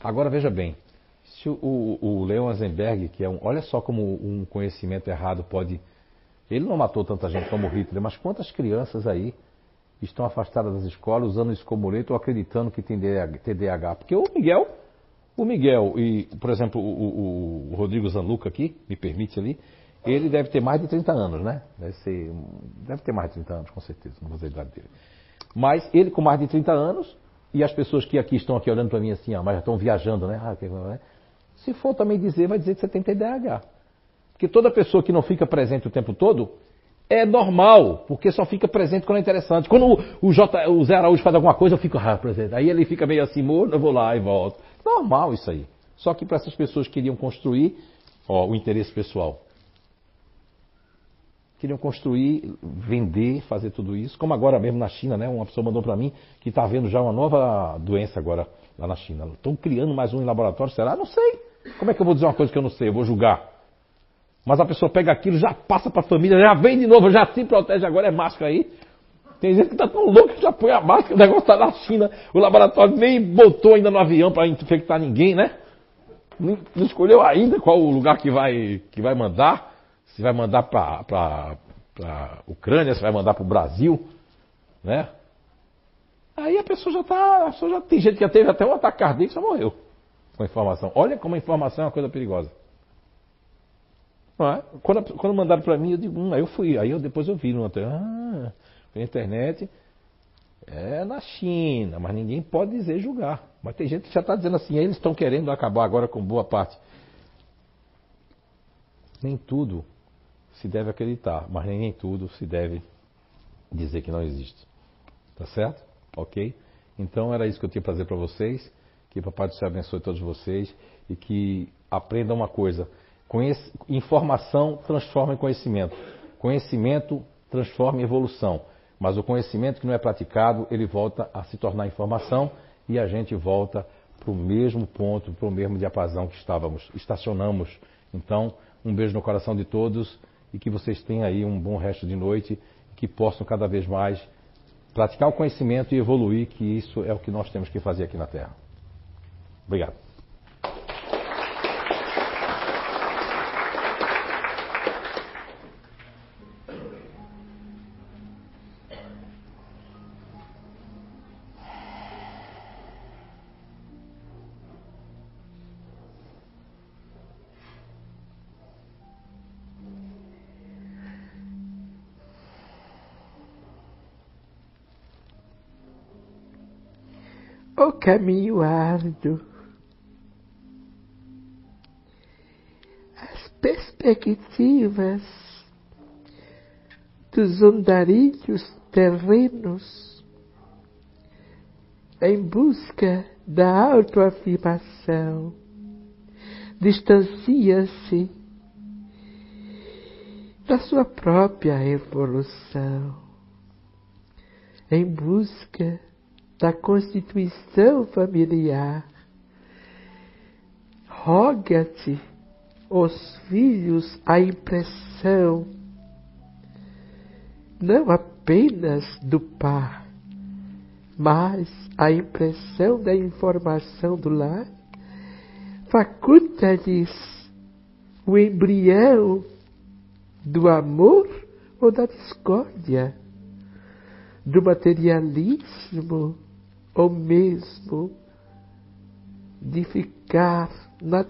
[SPEAKER 2] Agora veja bem, se o, o, o Leon Eisenberg, que é um. Olha só como um conhecimento errado pode. Ele não matou tanta gente como Hitler, mas quantas crianças aí estão afastadas das escolas usando isso como leito ou acreditando que tem TDAH? Porque o Miguel, o Miguel e, por exemplo, o, o, Rodrigo Zanluca aqui, me permite ali, ele deve ter mais de 30 anos, né? Deve, ser, deve ter mais de 30 anos, com certeza, não vou dizer a idade dele. Mas ele com mais de 30 anos, e as pessoas que aqui estão aqui olhando para mim assim, ó, mas já estão viajando, né? Ah, né? Se for também dizer, vai dizer que você tem TDAH. Porque toda pessoa que não fica presente o tempo todo é normal, porque só fica presente quando é interessante. Quando o, J, o Zé Araújo faz alguma coisa, eu fico ah, presente. Aí ele fica meio assim, morno, eu vou lá e volto. Normal isso aí. Só que para essas pessoas que queriam construir ó, o interesse pessoal queriam construir, vender, fazer tudo isso. Como agora mesmo na China, né? Uma pessoa mandou para mim que está havendo já uma nova doença agora lá na China. Estão criando mais um em laboratório, será? Não sei. Como é que eu vou dizer uma coisa que eu não sei? Eu vou julgar. Mas a pessoa pega aquilo, já passa para a família, já vem de novo, já se protege, agora é máscara aí. Tem gente que está tão louca que já põe a máscara, o negócio está na China, o laboratório nem botou ainda no avião para infectar ninguém, né? Não escolheu ainda qual o lugar que vai, que vai mandar se vai mandar para a Ucrânia, se vai mandar para o Brasil, né? Aí a pessoa já está, a pessoa já tem gente que já teve até um ataque cardíaco e já morreu com a informação. Olha como a informação é uma coisa perigosa. É? Quando, quando mandaram para mim, eu digo, hum, aí eu fui, aí eu, depois eu vi no ah, na internet, é na China, mas ninguém pode dizer julgar. Mas tem gente que já está dizendo assim, eles estão querendo acabar agora com boa parte. Nem tudo se deve acreditar, mas nem, nem tudo se deve dizer que não existe. Tá certo? Ok? Então era isso que eu tinha para dizer para vocês. Que Papai do Céu abençoe todos vocês e que aprendam uma coisa. Conhece, informação transforma em conhecimento. Conhecimento transforma em evolução. Mas o conhecimento que não é praticado, ele volta a se tornar informação e a gente volta para o mesmo ponto, para o mesmo diapasão que estávamos, estacionamos. Então, um beijo no coração de todos e que vocês tenham aí um bom resto de noite, que possam cada vez mais praticar o conhecimento e evoluir, que isso é o que nós temos que fazer aqui na Terra. Obrigado.
[SPEAKER 3] o caminho árduo. Perspectivas dos andarilhos terrenos em busca da autoafirmação distancia-se da sua própria evolução em busca da constituição familiar. Roga-te, os filhos, a impressão não apenas do par, mas a impressão da informação do lar, faculta-lhes o embrião do amor ou da discórdia, do materialismo ou mesmo de ficar na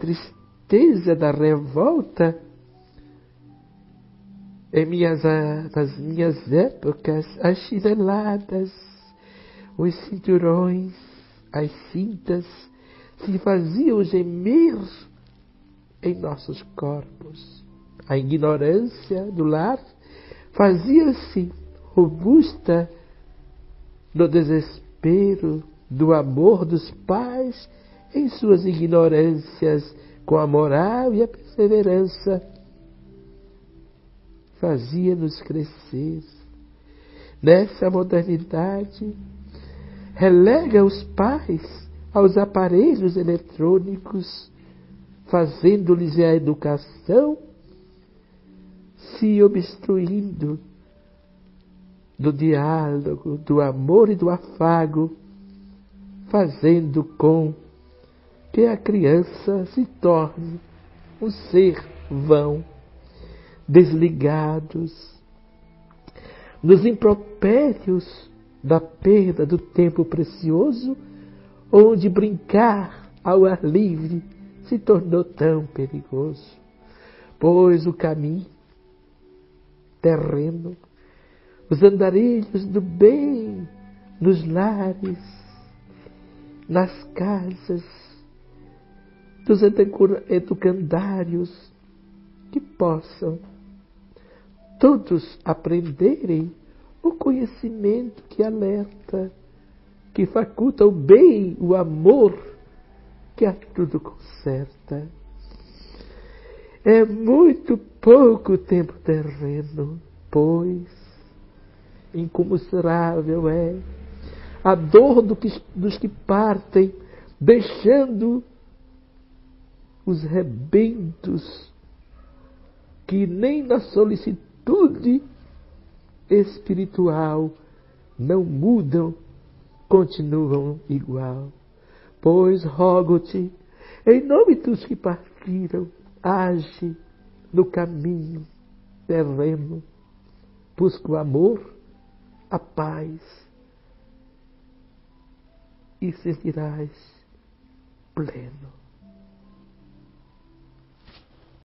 [SPEAKER 3] tristeza da revolta, Em minhas, nas minhas épocas, as chineladas, os cinturões, as cintas se faziam gemer em nossos corpos. A ignorância do lar fazia-se robusta no desespero do amor dos pais em suas ignorâncias com a moral e a perseverança. Fazia-nos crescer. Nessa modernidade, relega os pais aos aparelhos eletrônicos, fazendo-lhes a educação se obstruindo do diálogo, do amor e do afago, fazendo com que a criança se torne um ser vão, desligados, nos impropérios da perda do tempo precioso, onde brincar ao ar livre se tornou tão perigoso, pois o caminho terreno os andarilhos do bem nos lares, nas casas, dos educandários, que possam todos aprenderem o conhecimento que alerta, que faculta o bem, o amor, que a tudo conserta. É muito pouco tempo terreno, pois incomensurável é a dor do que, dos que partem, deixando os rebentos que nem na solicitude espiritual não mudam, continuam igual. Pois rogo-te, em nome dos que partiram, age no caminho terreno, busca o amor a paz e sentirás pleno.